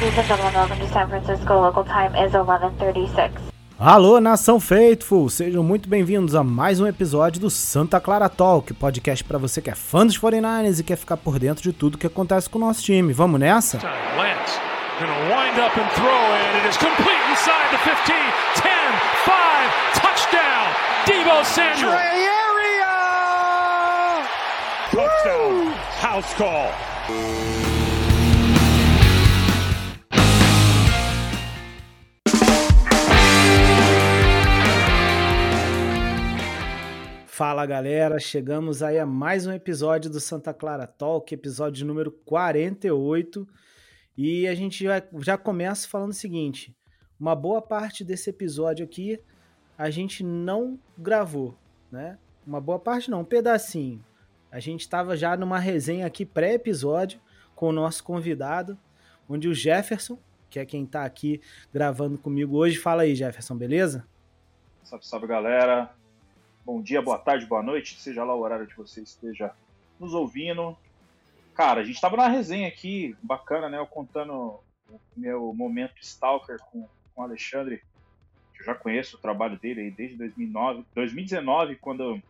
Ladies and gentlemen, welcome to San Francisco. Local time is 11:36. Alô, nação Faithful! Sejam muito bem-vindos a mais um episódio do Santa Clara Talk, podcast para você que é fã dos 49ers e quer ficar por dentro de tudo que acontece com o nosso time. Vamos nessa? Lance gonna wind up and throw it. It is complete inside the 15, 10, 5, touchdown, Debo Samuel. Touchdown, house call. Fala galera, chegamos aí a mais um episódio do Santa Clara Talk, episódio número 48. E a gente já, já começa falando o seguinte: uma boa parte desse episódio aqui a gente não gravou, né? Uma boa parte não, um pedacinho. A gente estava já numa resenha aqui pré-episódio com o nosso convidado, onde o Jefferson, que é quem está aqui gravando comigo hoje, fala aí, Jefferson, beleza? Salve, salve galera. Bom dia, boa tarde, boa noite, seja lá o horário que você esteja nos ouvindo. Cara, a gente tava na resenha aqui, bacana, né? Eu contando o meu momento Stalker com, com o Alexandre, que eu já conheço o trabalho dele aí desde 2009, 2019, quando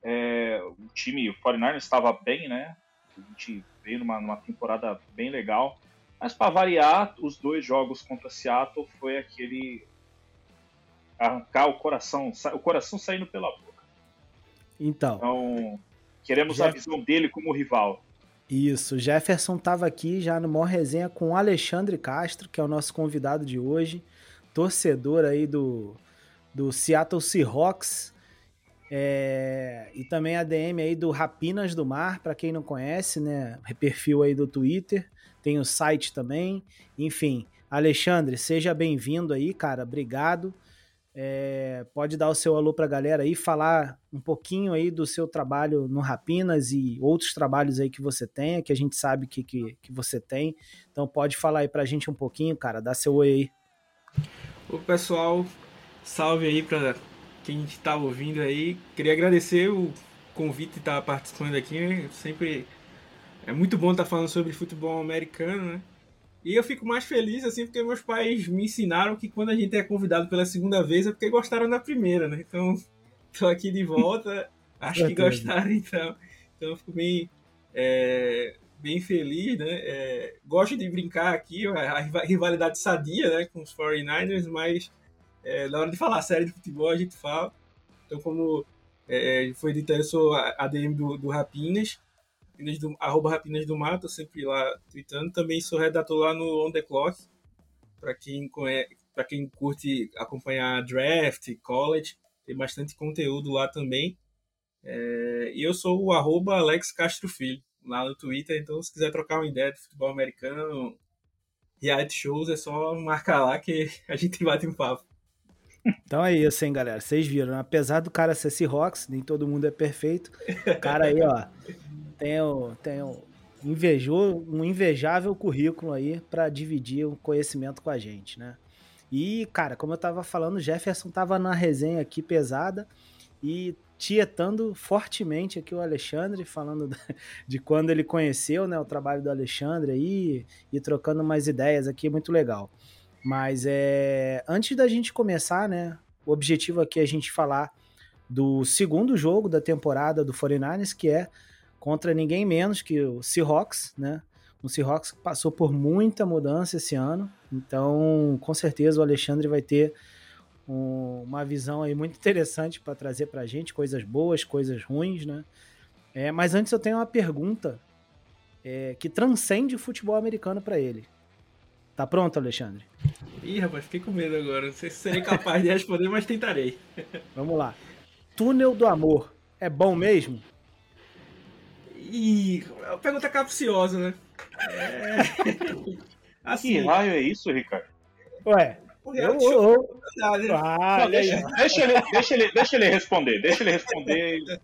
é, o time, o 49 estava bem, né? A gente veio numa, numa temporada bem legal. Mas para variar, os dois jogos contra Seattle foi aquele arrancar o coração, o coração saindo pela boca. Então. Então, queremos Jeff... a visão dele como rival. Isso, Jefferson estava aqui já no maior resenha com o Alexandre Castro, que é o nosso convidado de hoje, torcedor aí do, do Seattle Seahawks, é, e também a DM aí do Rapinas do Mar, para quem não conhece, né? Perfil aí do Twitter, tem o site também. Enfim, Alexandre, seja bem-vindo aí, cara. Obrigado. É, pode dar o seu alô para a galera aí, falar um pouquinho aí do seu trabalho no Rapinas e outros trabalhos aí que você tenha, que a gente sabe que, que, que você tem. Então pode falar aí para a gente um pouquinho, cara, dá seu oi aí. O pessoal, salve aí para quem está ouvindo aí. Queria agradecer o convite de estar participando aqui. Né? Sempre é muito bom estar falando sobre futebol americano, né? E eu fico mais feliz, assim, porque meus pais me ensinaram que quando a gente é convidado pela segunda vez é porque gostaram da primeira, né? Então, tô aqui de volta, acho que gostaram, então. Então, eu fico bem, é, bem feliz, né? É, gosto de brincar aqui, a rivalidade sadia, né, com os 49ers, mas é, na hora de falar série de futebol a gente fala. Então, como é, foi dito, eu sou ADM do, do Rapinas, Rapinas do, arroba Rapinas do Mato, sempre lá tweetando. Também sou redator lá no On The Clock, para quem, para quem curte acompanhar draft, college, tem bastante conteúdo lá também. É, e eu sou o arroba Alex Castro Filho, lá no Twitter, então se quiser trocar uma ideia de futebol americano, reality shows, é só marcar lá que a gente bate um papo. Então é isso, hein, galera. Vocês viram, né? apesar do cara ser Seahawks, nem todo mundo é perfeito. O cara aí, ó, tem, invejou, um invejável currículo aí para dividir o conhecimento com a gente, né? E, cara, como eu tava falando, Jefferson tava na resenha aqui pesada e tietando fortemente aqui o Alexandre, falando de quando ele conheceu né, o trabalho do Alexandre aí e trocando umas ideias aqui, muito legal. Mas é, antes da gente começar, né, o objetivo aqui é a gente falar do segundo jogo da temporada do 49ers, que é contra ninguém menos que o Seahawks, né? O Seahawks passou por muita mudança esse ano, então com certeza o Alexandre vai ter um, uma visão aí muito interessante para trazer para a gente, coisas boas, coisas ruins, né? É, mas antes eu tenho uma pergunta é, que transcende o futebol americano para ele. Tá pronto, Alexandre? Ih, rapaz, fiquei com medo agora. Não sei se serei capaz de responder, mas tentarei. Vamos lá. Túnel do Amor é bom mesmo? Ih, pergunta capciosa, né? É... Assim, que raio é isso, Ricardo? Ué, eu, eu, eu... Ah, Não, deixa, deixa, ele, deixa, ele, deixa ele responder, deixa ele responder.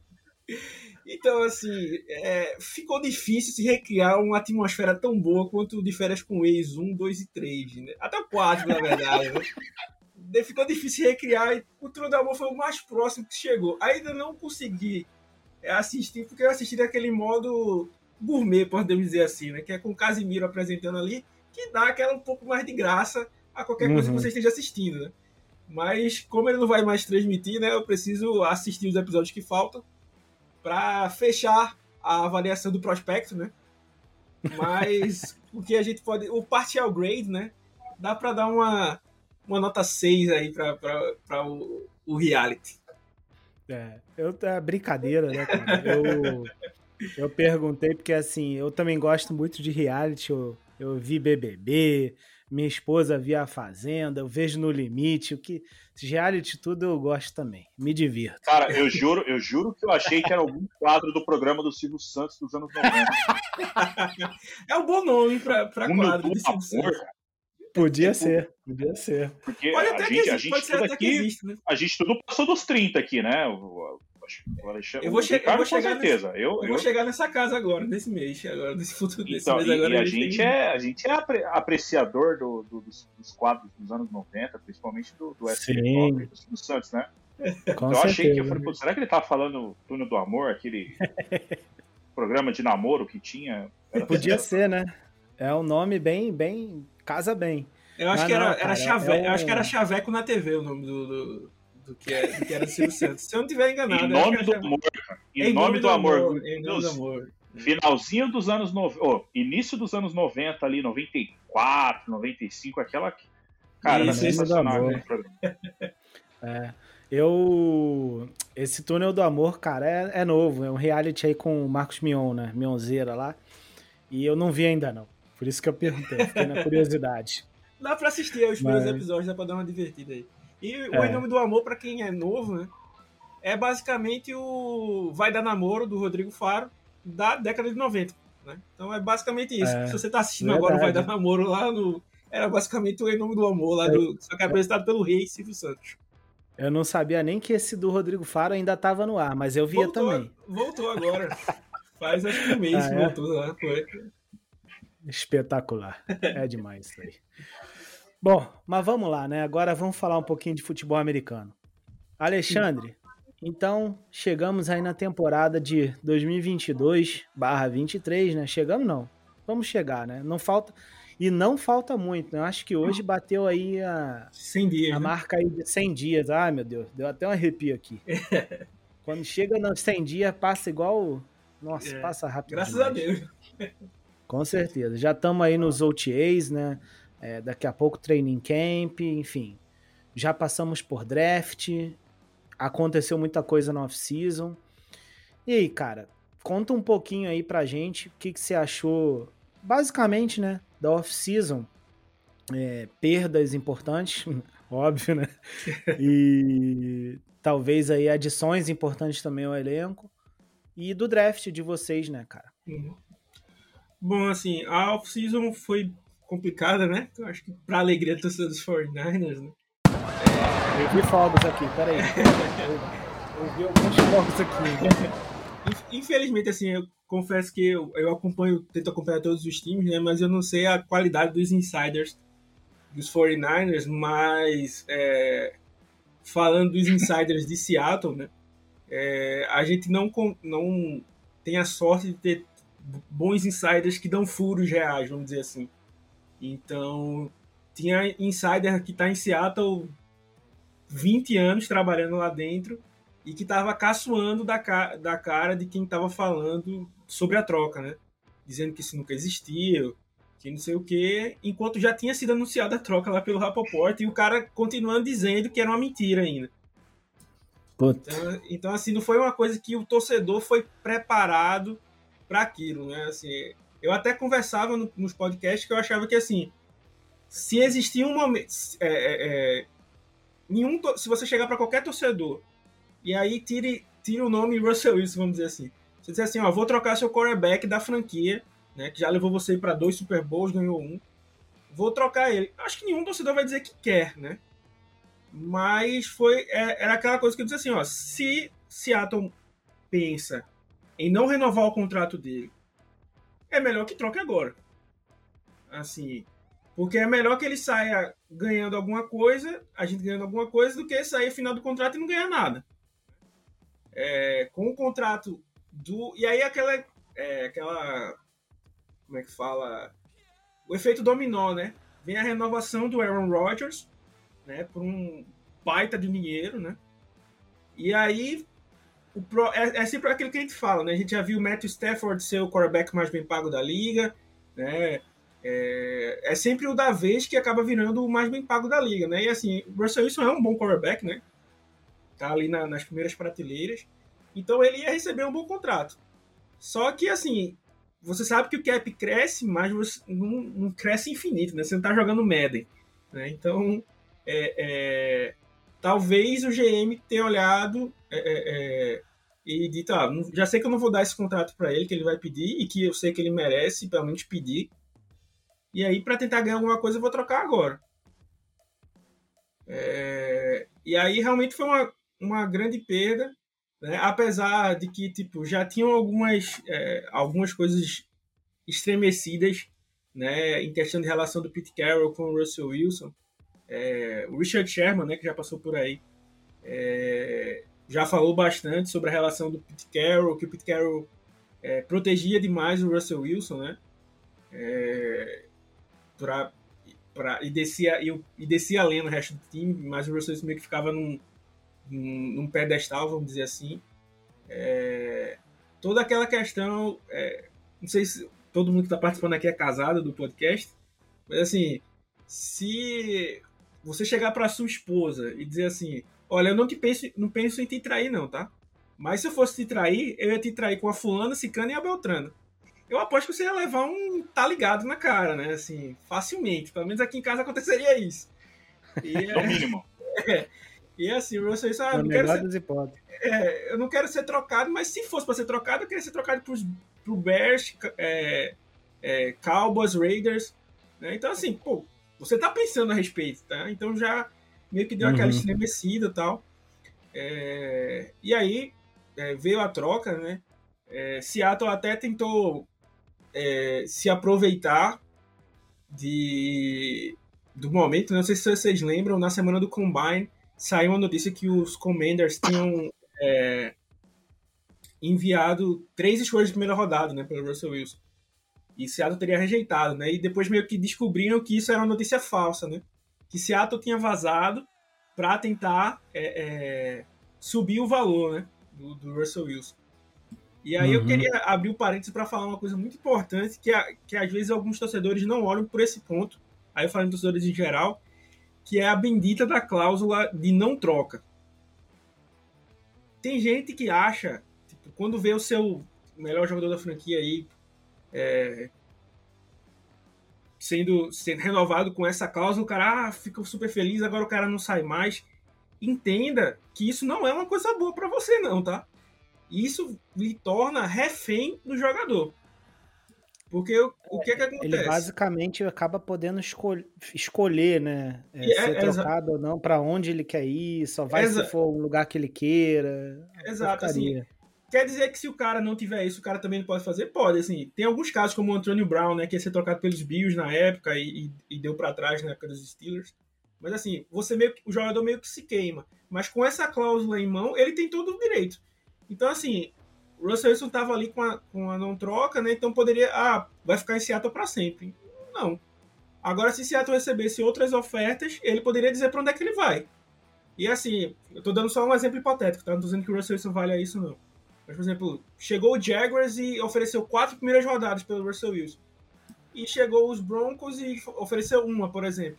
Então, assim, é, ficou difícil se recriar uma atmosfera tão boa quanto de férias com ex 1, 2 e 3, né? Até o 4, na verdade. Né? Ficou difícil recriar e o Trono Amor foi o mais próximo que chegou. Ainda não consegui é assistir, porque eu assisti daquele modo gourmet, podemos dizer assim, né? Que é com o Casimiro apresentando ali. que dá aquela um pouco mais de graça a qualquer coisa Uhum. que você esteja assistindo, né? Mas como ele não vai mais transmitir, né? Eu preciso assistir os episódios que faltam para fechar a avaliação do prospecto, né? Mas o que a gente pode. O partial grade, né? Dá para dar uma, uma nota 6 aí para o, o reality. É, eu, é brincadeira, né, cara? Eu, eu perguntei porque, assim, eu também gosto muito de reality. Eu, eu vi BBB, minha esposa via A Fazenda, eu vejo No Limite. O que reality tudo eu gosto também. Me divirto. Cara, eu juro, eu juro que eu achei que era algum quadro do programa do Silvio Santos dos anos 90. É um bom nome para Mundo quadro do de Silvio Santos. Podia Tipo, ser, podia ser. Porque Pode a até que gente, a existe, gente pode ser tudo até que aqui, existe, né? a gente tudo passou dos 30 aqui, né? O, o- Alexandre, Eu vou che- eu Ricardo, vou com chegar certeza. Eu, Eu eu, vou chegar nessa casa agora, nesse mês, agora, nesse futuro desse então, mês e, agora. e a gente gente tem- é, a gente é apre- apreciador do, do- dos, dos quadros dos anos 90, principalmente do, do. Top, do Silvio Santos, né? Com eu achei que eu falei, pô, será que ele tava falando Túnel do Amor, aquele programa de namoro que tinha? Era- Podia ser, né? É um nome bem, bem. Casa bem. Eu acho que era, não, era cara, chave... é eu acho que era um- Chaveco na TV o nome do, do, do que, é, do que era Silvio Santos. Se eu não tiver enganado. Em nome do era amor, cara. Em, Em nome, do amor. Em nome do amor. Finalzinho dos anos 90, oh, início dos anos 90 ali, 94, 95, aquela. Cara, era Isso, do sensacional programa. É. Eu. Esse Túnel do Amor, cara, é, é novo. É um reality aí com o Marcos Mion, né? Mionzeira lá. E eu não vi ainda, não. Por isso que eu perguntei, fiquei na curiosidade. Dá pra assistir os primeiros Mas- episódios, dá pra dar uma divertida aí. E o É. Em Nome do Amor, pra quem é novo, né? É basicamente o Vai Dar Namoro, do Rodrigo Faro, da década de 90. Né? Então é basicamente isso. É, Se você tá assistindo agora o Vai verdade. Dar Namoro lá no. Era basicamente o Em Nome do Amor, lá do. Só que é apresentado pelo rei Silvio Santos. Eu não sabia nem que esse do Rodrigo Faro ainda tava no ar, mas eu via voltou, também. Voltou agora. Faz acho que um mês Ah, que é? voltou lá. Foi. Espetacular. É demais isso aí. Bom, mas vamos lá, né? Agora vamos falar um pouquinho de futebol americano. Alexandre, então chegamos aí na temporada de 2022/23, né? Chegamos não. Vamos chegar, né? Não falta e não falta muito, né? Eu acho que hoje bateu aí a, 100 dias. a né? marca aí de 100 dias. Ai, meu Deus, deu até um arrepio aqui. Quando chega nos 100 dias, passa igual. Nossa, É, passa rápido. Graças demais. a Deus. Com certeza. Já estamos aí nos OTAs, né? É, daqui a pouco training camp, enfim. Já passamos por draft. Aconteceu muita coisa na off-season. E aí, cara, conta um pouquinho aí pra gente o que, que você achou, basicamente, né? Da off-season. É, perdas importantes, óbvio, né? E talvez aí adições importantes também ao elenco. E do draft de vocês, né, cara? Uhum. Bom, assim, a off-season foi complicada, né? Eu acho que pra alegria do torcedor dos 49ers, né? Eu vi fogos aqui, peraí. Eu, eu vi alguns fogos aqui. Inf- Infelizmente, assim, eu confesso que eu, eu acompanho, tento acompanhar todos os times, né? Mas eu não sei a qualidade dos insiders dos 49ers, mas é, falando dos insiders de Seattle, né? É, a gente não, não tem a sorte de ter bons insiders que dão furos reais, vamos dizer assim. Então, tinha insider que está em Seattle 20 anos trabalhando lá dentro e que estava caçoando da, ca da cara de quem estava falando sobre a troca, né? Dizendo que isso nunca existiu, que não sei o quê, enquanto já tinha sido anunciada a troca lá pelo Rapoport e o cara continuando dizendo que era uma mentira ainda. Puta. Então, então, assim, não foi uma coisa que o torcedor foi preparado para aquilo, né? Assim, eu até conversava no- nos podcasts que eu achava que, assim, se existia um momento... é, é, é, nenhum, se você chegar para qualquer torcedor e aí tire, tire o nome Russell Wilson, vamos dizer assim. Você dizer assim, ó, vou trocar seu quarterback da franquia, né, que já levou você para dois Super Bowls, ganhou um. Vou trocar ele. Acho que nenhum torcedor vai dizer que quer, né? Mas foi é- era aquela coisa que eu disse assim, ó, se Seattle pensa em não renovar o contrato dele, é melhor que troque agora. Assim, porque é melhor que ele saia ganhando alguma coisa, a gente ganhando alguma coisa, do que sair final do contrato e não ganhar nada. É, com o contrato do. E aí aquela. é, aquela. Como é que fala? o efeito dominó, né? Vem a renovação do Aaron Rodgers, né? Por um baita de dinheiro, né? E aí pro, é, é, sempre aquilo que a gente fala, né? A gente já viu o Matthew Stafford ser o quarterback mais bem pago da liga, né? É, é, sempre o da vez que acaba virando o mais bem pago da liga, né? E assim, o Russell Wilson é um bom quarterback, né? Tá ali na, nas primeiras prateleiras. Então ele ia receber um bom contrato. Só que assim, você sabe que o cap cresce, mas você não, não cresce infinito, né? Você não tá jogando Madden, né? Então, é, é, talvez o GM tenha olhado é, é, é e dito, ah, já sei que eu não vou dar esse contrato para ele, que ele vai pedir, e que eu sei que ele merece, pelo menos pedir. E aí, para tentar ganhar alguma coisa, eu vou trocar agora. É, e aí, realmente foi uma, uma grande perda, né? apesar de que tipo, já tinham algumas, é, algumas coisas estremecidas né, em questão de relação do Pete Carroll com o Russell Wilson. É, o Richard Sherman, né, que já passou por aí, é, já falou bastante sobre a relação do Pete Carroll, que o Pete Carroll é, protegia demais o Russell Wilson, né? É, pra, pra, e, descia, e, e descia além no resto do time, mas o Russell Wilson meio que ficava num, num, num pedestal, vamos dizer assim. É, toda aquela questão, é, não sei se todo mundo que está participando aqui é casado do podcast, mas assim, se você chegar para sua esposa e dizer assim, olha, eu não te penso, não penso em te trair não, tá? Mas se eu fosse te trair, eu ia te trair com a fulana, cicana e a beltrana. Eu aposto que você ia levar um tá ligado na cara, né? Assim, facilmente. Pelo menos aqui em casa aconteceria isso. E, é, no mínimo. É, e assim, o Russell Wilson, ah, não quero ser, é, eu não quero ser trocado, mas se fosse para ser trocado, eu queria ser trocado pro, pro Bears, é, é, Cowboys, Raiders. Né? Então, assim, pô, você tá pensando a respeito, tá? Então já meio que deu uhum. aquela estremecida e tal. É, e aí é, veio a troca, né? É, Seattle até tentou é, se aproveitar de, do momento, não sei se vocês lembram, na semana do Combine saiu uma notícia que os Commanders tinham é, enviado três escolhas de primeira rodada, né, pelo Russell Wilson. E Seattle teria rejeitado, né? E depois meio que descobriram que isso era uma notícia falsa, né? Que Seattle tinha vazado para tentar é, é, subir o valor, né? Do, do Russell Wilson. E aí uhum. eu queria abrir o um parênteses para falar uma coisa muito importante, que, é, que às vezes alguns torcedores não olham por esse ponto. Aí eu falo em torcedores em geral, que é a bendita da cláusula de não troca. Tem gente que acha, tipo, quando vê o seu melhor jogador da franquia aí é, sendo, sendo renovado com essa cláusula, o cara ah, fica super feliz, agora o cara não sai mais. Entenda que isso não é uma coisa boa para você, não, tá? Isso lhe torna refém do jogador. Porque o, o que, é que acontece? Ele basicamente acaba podendo escol escolher, né? É, é, ser trocado ou não, para onde ele quer ir, só vai se for um lugar que ele queira. Exato, assim, Quer dizer que se o cara não tiver isso, o cara também não pode fazer? Pode, assim. Tem alguns casos, como o Antonio Brown, né, que ia ser trocado pelos Bills na época e, e, e deu para trás na época dos Steelers. Mas assim, você meio que, o jogador meio que se queima. Mas com essa cláusula em mão, ele tem todo o direito. Então, assim, o Russell Wilson estava ali com a, com a não troca, né? Então poderia. Ah, vai ficar em Seattle para sempre. Não. Agora, se Seattle recebesse outras ofertas, ele poderia dizer para onde é que ele vai. E assim, eu tô dando só um exemplo hipotético, tá? Não tô dizendo que o Russell Wilson vale isso, não. Mas, por exemplo, chegou o Jaguars e ofereceu quatro primeiras rodadas pelo Russell Wilson. E chegou os Broncos e ofereceu uma, por exemplo.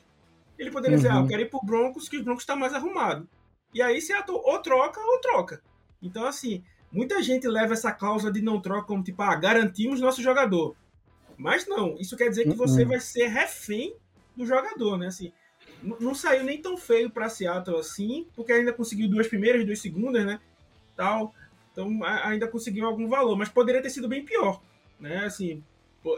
Ele poderia uhum. dizer, ah, eu quero ir pro Broncos, que o Broncos tá mais arrumado. E aí Seattle ou troca ou troca. Então, assim, Muita gente leva essa cláusula de não troca como tipo, ah, garantimos nosso jogador. Mas não, isso quer dizer que você uhum. vai ser refém do jogador, né? Assim, não saiu nem tão feio para Seattle assim, porque ainda conseguiu duas primeiras, duas segundas, né? Tal. Então ainda conseguiu algum valor, mas poderia ter sido bem pior, né? Assim,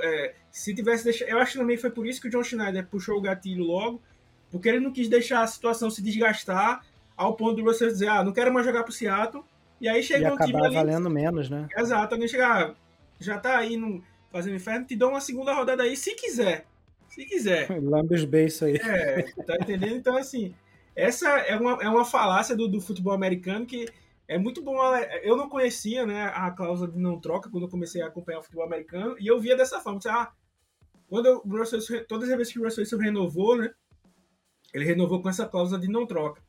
é, se tivesse deixado, eu acho que também foi por isso que o John Schneider puxou o gatilho logo, porque ele não quis deixar a situação se desgastar ao ponto de você dizer, ah, não quero mais jogar pro Seattle, e aí chega e um time ali. valendo menos, né? Exato, alguém chegar, já tá aí no, fazendo inferno, te dá uma segunda rodada aí, se quiser. Se quiser. Lambe os beijos aí. É, tá entendendo? Então, assim, essa é uma, é uma falácia do, do futebol americano que é muito bom. Eu não conhecia né, a cláusula de não troca quando eu comecei a acompanhar o futebol americano e eu via dessa forma. Você, ah, quando o Russell todas as vezes que o Russell Wilson renovou, né? Ele renovou com essa cláusula de não troca.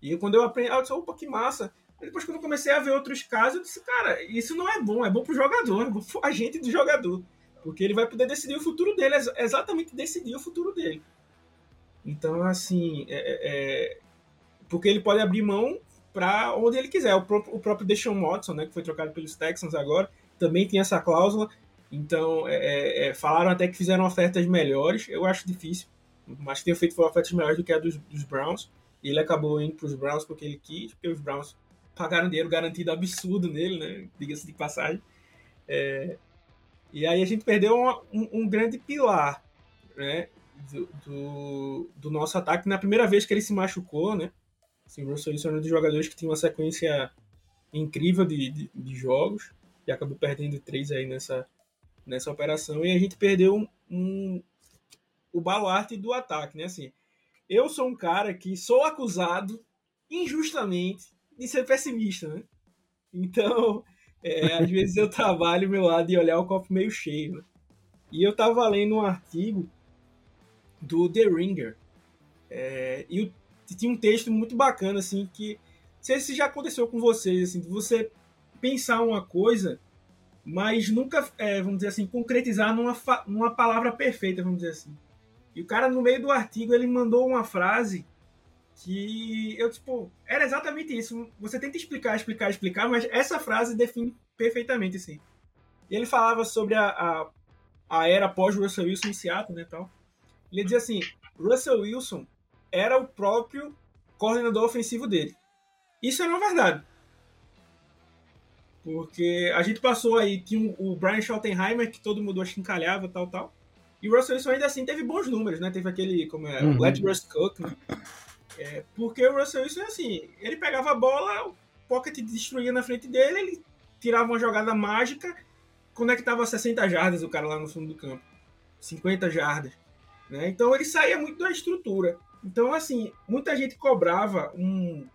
E quando eu aprendi, eu disse, opa, que massa. Depois, quando eu comecei a ver outros casos, eu disse, cara, isso não é bom, é bom pro jogador, é bom pro agente do jogador. Porque ele vai poder decidir o futuro dele, exatamente decidir o futuro dele. Então, assim, é, é, é porque ele pode abrir mão para onde ele quiser. O próprio, o próprio Deshaun Watson, né, que foi trocado pelos Texans agora, também tem essa cláusula. Então, é, é, é falaram até que fizeram ofertas melhores. Eu acho difícil, mas tenham feito ofertas melhores do que a dos, dos Browns. E ele acabou indo para os Browns porque ele quis, porque os Browns pagaram dinheiro garantido absurdo nele, né? Diga-se de passagem. É, e aí a gente perdeu um, um grande pilar né? Do, do, do, nosso ataque na primeira vez que ele se machucou, né? Assim, o Russell Wilson é um dos jogadores que tinha uma sequência incrível de, de, de, jogos e acabou perdendo três aí nessa, nessa operação e a gente perdeu um, um, o baluarte do ataque, né? Assim, eu sou um cara que sou acusado injustamente de ser pessimista, né? Então, é, às vezes eu trabalho meu lado de olhar o copo meio cheio. Né? E eu tava lendo um artigo do The Ringer. É, e o tinha um texto muito bacana, assim, que não sei se já aconteceu com vocês, assim, de você pensar uma coisa, mas nunca, é, vamos dizer assim, concretizar numa, numa palavra perfeita, vamos dizer assim. E o cara, no meio do artigo, ele mandou uma frase que eu, tipo, era exatamente isso. Você tenta explicar, explicar, explicar, mas essa frase define perfeitamente, assim. E ele falava sobre a, a, a era pós-Russell Wilson em Seattle, né, tal. Ele dizia assim, Russell Wilson era o próprio coordenador ofensivo dele. Isso é uma verdade. Porque a gente passou aí, tinha o Brian Schottenheimer, que todo mundo achincalhava, tal, tal. E o Russell Wilson ainda assim teve bons números, né? Teve aquele, como é, uhum. Let Rust Cook, né? É, porque o Russell Wilson, assim, ele pegava a bola, o pocket destruía na frente dele, ele tirava uma jogada mágica, conectava 60 jardas o cara lá no fundo do campo. 50 jardas. Né? Então ele saía muito da estrutura. Então, assim, muita gente cobrava um.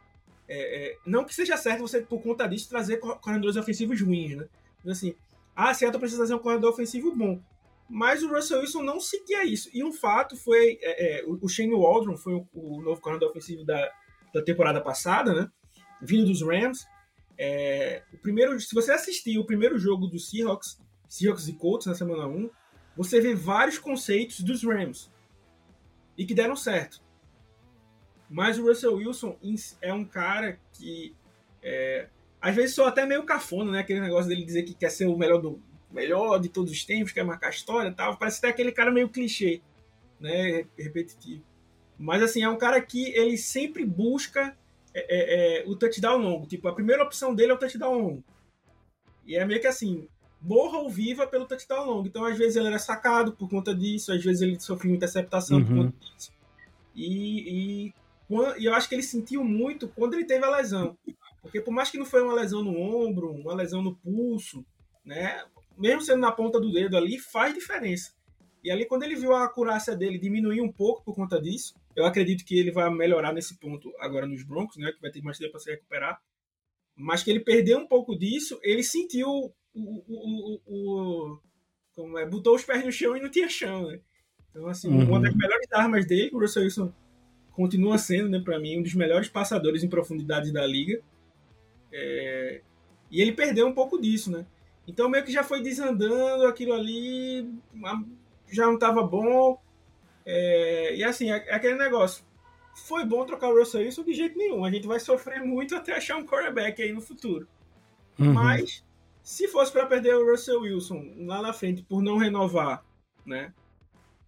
É, é, não que seja certo você, por conta disso, trazer corredores ofensivos ruins, né? Mas, assim, ah, Seattle precisa trazer um corredor ofensivo bom. Mas o Russell Wilson não seguia isso. E um fato foi: é, é o Shane Waldron foi o, o, novo corredor ofensivo da, da temporada passada, né? Vindo dos Rams. É, o primeiro, se você assistir o primeiro jogo do Seahawks, Seahawks e Colts na semana 1, você vê vários conceitos dos Rams e que deram certo. Mas o Russell Wilson é um cara que é, às vezes sou até meio cafona, né? Aquele negócio dele dizer que quer ser o melhor do melhor de todos os tempos, quer marcar história e tal. Parece até aquele cara meio clichê, né? Repetitivo. Mas assim, é um cara que ele sempre busca é, é, é, o touchdown longo. Tipo, a primeira opção dele é o touchdown longo. E é meio que assim, morra ou viva pelo touchdown longo. Então, às vezes ele era sacado por conta disso, às vezes ele sofreu interceptação uhum. por conta disso. E, e e eu acho que ele sentiu muito quando ele teve a lesão. Porque por mais que não foi uma lesão no ombro, uma lesão no pulso, né? Mesmo sendo na ponta do dedo ali, faz diferença. E ali, quando ele viu a acurácia dele diminuir um pouco por conta disso, eu acredito que ele vai melhorar nesse ponto agora nos Broncos, né? Que vai ter mais tempo para se recuperar. Mas que ele perdeu um pouco disso, ele sentiu o. o, o, o como é, botou os pés no chão e não tinha chão, né? Então, assim, uhum. uma das melhores armas dele, o Russell Wilson continua sendo, né, para mim, um dos melhores passadores em profundidade da liga. É... E ele perdeu um pouco disso, né? Então meio que já foi desandando aquilo ali, já não estava bom. É... E assim, é, é aquele negócio. Foi bom trocar o Russell Wilson de jeito nenhum. A gente vai sofrer muito até achar um quarterback aí no futuro. Uhum. Mas se fosse para perder o Russell Wilson lá na frente por não renovar, né?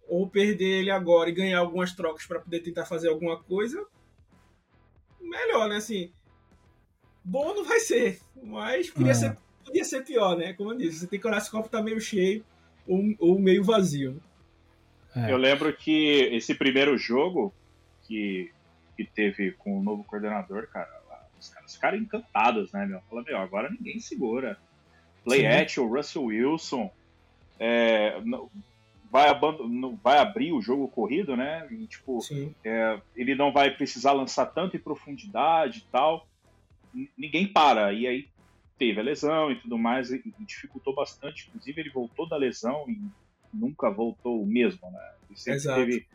Ou perder ele agora e ganhar algumas trocas para poder tentar fazer alguma coisa, melhor, né? Assim, bom não vai ser, mas podia, é. ser, podia ser pior, né? Como eu disse, você tem que olhar se o copo tá meio cheio ou, ou meio vazio. É. Eu lembro que esse primeiro jogo que, que teve com o novo coordenador, cara, os caras ficaram encantados, né, meu? Fala, meu, agora ninguém segura. Play o Russell Wilson. É, vai, vai abrir o jogo corrido, né? E, tipo, é, ele não vai precisar lançar tanto em profundidade e tal. Ninguém para. E aí teve a lesão e tudo mais, e, e dificultou bastante. Inclusive, ele voltou da lesão em, nunca voltou o mesmo, né? Ele sempre Exato. teve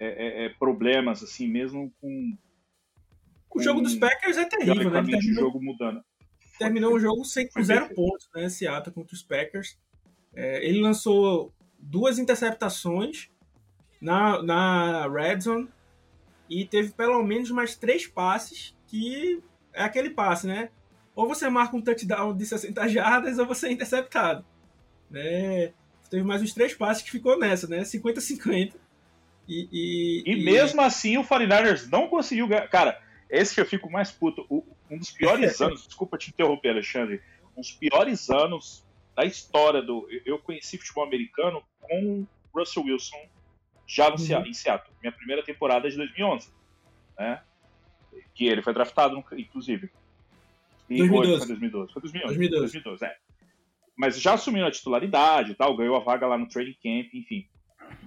é, é, é, problemas, assim, mesmo com. O jogo dos Packers é terrível, né? Teoricamente, o terminou, jogo mudando. terminou o jogo sem, com zero pontos, né? Seattle contra os Packers. É, ele lançou duas interceptações na, na Red Zone e teve pelo menos mais três passes que é aquele passe, né? Ou você marca um touchdown de 60 jardas ou você é interceptado. Né? Teve mais uns três passes que ficou nessa, né? 50-50. E, e, E mesmo assim, o 49ers não conseguiu ganhar. Cara, esse que eu fico mais puto. um dos piores anos, desculpa te interromper, Alexandre. Um dos piores anos da história do. eu- conheci futebol americano com o Russell Wilson já no Uhum. Em Seattle. Minha primeira temporada de 2011. Né? Que ele foi draftado, inclusive. E 2012. Foi 2012. Foi 2011. 2012. 2012, é. Mas já assumiu a titularidade e tal, ganhou a vaga lá no training camp, enfim.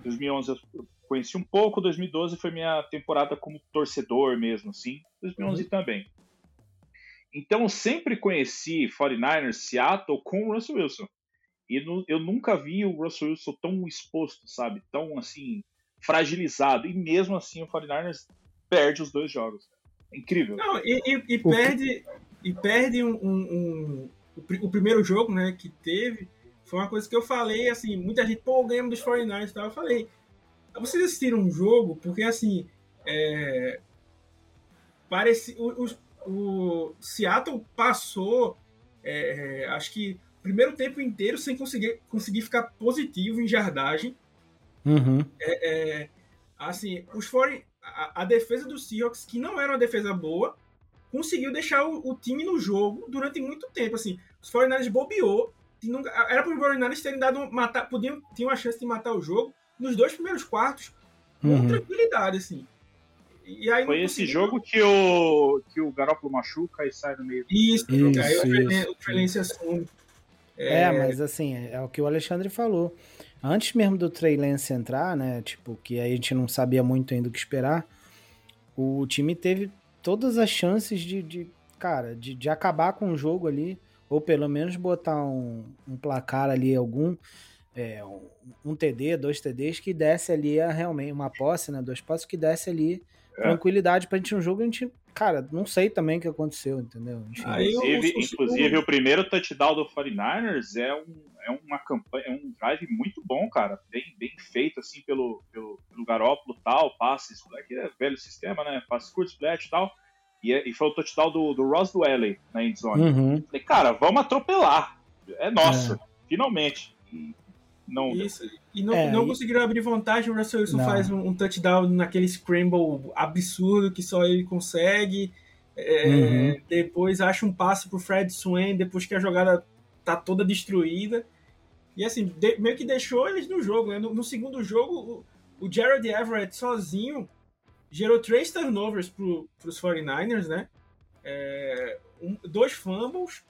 2011 eu conheci um pouco, 2012 foi minha temporada como torcedor mesmo, assim. 2011 também. Então eu sempre conheci 49ers Seattle com o Russell Wilson. E nu- eu nunca vi o Russell Wilson tão exposto, sabe? Tão assim, fragilizado. E mesmo assim o 49ers perde os dois jogos. É incrível. Não, e, e- e que- perde, e perde um, um- um- o, pri- o primeiro jogo né, que teve. Foi uma coisa que eu falei, assim, muita gente, pô, ganhamos dos 49ers e tal. Eu falei, vocês assistiram um jogo, porque assim, é, parece, o, o- Seattle passou, é, acho que o primeiro tempo inteiro sem conseguir, conseguir ficar positivo em jardagem. Uhum. É, assim, os 40, a, a defesa do Seahawks, que não era uma defesa boa, conseguiu deixar o, o time no jogo durante muito tempo. Assim, os 49ers bobeou. nunca- era para os 49ers terem dado um- matar, podiam tinham a chance de matar o jogo nos dois primeiros quartos com Uhum. tranquilidade, assim. E aí Foi esse conseguiu- jogo que o, que o Garoppolo machuca e sai no meio. Isso, Isso, aí isso. o Trey Lance assume. É, mas assim, é o que o Alexandre falou. Antes mesmo do Trey Lance entrar, né? Tipo, que aí a gente não sabia muito ainda o que esperar. O time teve todas as chances de, de cara, de, de acabar com o jogo ali. Ou pelo menos botar um, um placar ali, algum. é, um, um TD, dois TDs, que desse ali a, realmente uma posse, né? Dois posses que desse ali É. tranquilidade pra gente no jogo. A gente, cara, não sei também o que aconteceu, entendeu? Enfim. O- Inclusive, inclusive o primeiro touchdown do 49ers é, um, é uma campanha, é um drive muito bom, cara. Bem, bem feito, assim, pelo, pelo, pelo Garópolo e tal, passes, que é velho sistema, né? Passes curtos, splat e tal. E, é- e foi o touchdown do, do Ross Dwelly na endzone. Uhum. Falei, cara, vamos atropelar. É nossa, finalmente. E não deu. Isso, e não, É, não e- conseguiram abrir vantagem. O Russell Wilson Não. faz um, um touchdown naquele scramble absurdo que só ele consegue. É, Uhum. Depois acha um passe pro Fred Swain, depois que a jogada tá toda destruída. E assim, de- meio que deixou eles no jogo. Né? No, no segundo jogo, o, o Jared Everett sozinho gerou três turnovers pro, pros 49ers, né? É, um- dois fumbles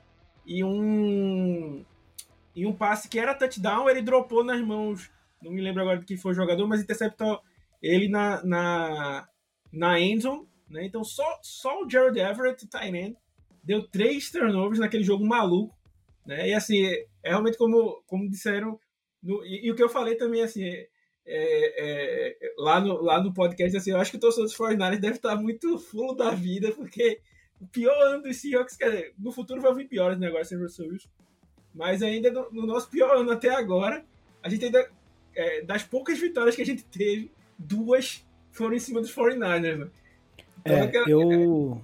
e um e um passe que era touchdown, ele dropou nas mãos, não me lembro agora de quem foi o jogador, mas interceptou ele na, na, na endzone, né? Então só, só o Jared Everett, end, deu três turnovers naquele jogo maluco, né? E assim, é, é realmente como, como disseram, no- e, e o que eu falei também, assim, é, é, é, lá, no, lá no podcast, assim, eu acho que o torcedor dos 49ers deve estar muito full da vida, porque o pior ano dos Seahawks, quer dizer, no futuro vai vir piores negócios sem Russell Wilson, mas ainda no, no nosso pior ano até agora, a gente ainda, é, das poucas vitórias que a gente teve, duas foram em cima dos 49ers, né? Então, É, aquela- eu,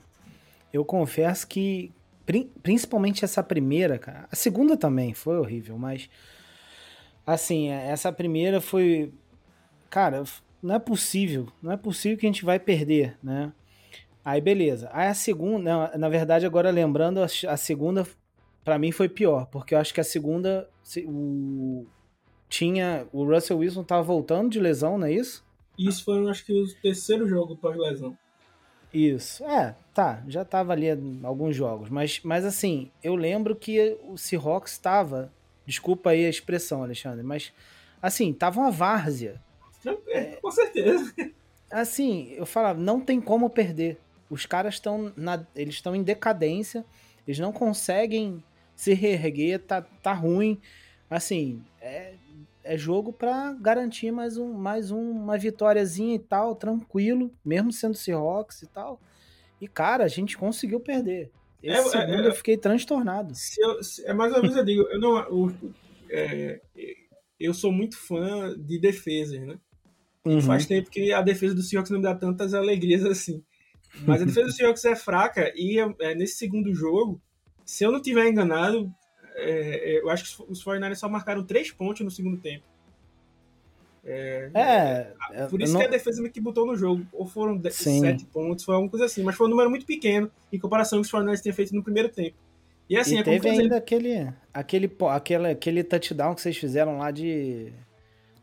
eu confesso que, prin- principalmente essa primeira, cara, a segunda também foi horrível, mas, assim, essa primeira foi, cara, não é possível, não é possível que a gente vai perder, né? Aí, beleza. Aí a segunda, na verdade, agora lembrando, a, segunda, pra mim, foi pior, porque eu acho que a segunda, se- o, tinha, o Russell Wilson tava voltando de lesão, não é isso? Isso foi, acho que, o terceiro jogo pós-lesão. Isso. É, tá. Já tava ali alguns jogos. Mas, mas assim, eu lembro que o Seahawks estava. Desculpa aí a expressão, Alexandre, mas assim, tava uma várzea. É, com certeza. Assim, eu falava, não tem como perder. Os caras estão na. Eles estão em decadência, eles não conseguem se reerguer, tá, tá ruim. Assim, é, é jogo para garantir mais, um, mais um, uma vitóriazinha e tal, tranquilo, mesmo sendo Seahawks e tal. E, cara, a gente conseguiu perder. Esse é, segundo é, eu fiquei transtornado. Se eu, se, é mais ou menos eu digo, eu não. O, é, eu sou muito fã de defesas, né? Uhum. Faz tempo que a defesa do Seahawks não me dá tantas alegrias assim. Mas a defesa do Seahawks é fraca e é, nesse segundo jogo, se eu não tiver enganado, é, eu acho que os 49ers só marcaram três pontos no segundo tempo. É, é, é por isso não... que a defesa me que botou no jogo. Ou foram Sim. sete pontos, foi alguma coisa assim. Mas foi um número muito pequeno em comparação com os 49ers tinham feito no primeiro tempo. E assim, e é teve ainda aquele, aquele, aquele, aquele touchdown que vocês fizeram lá de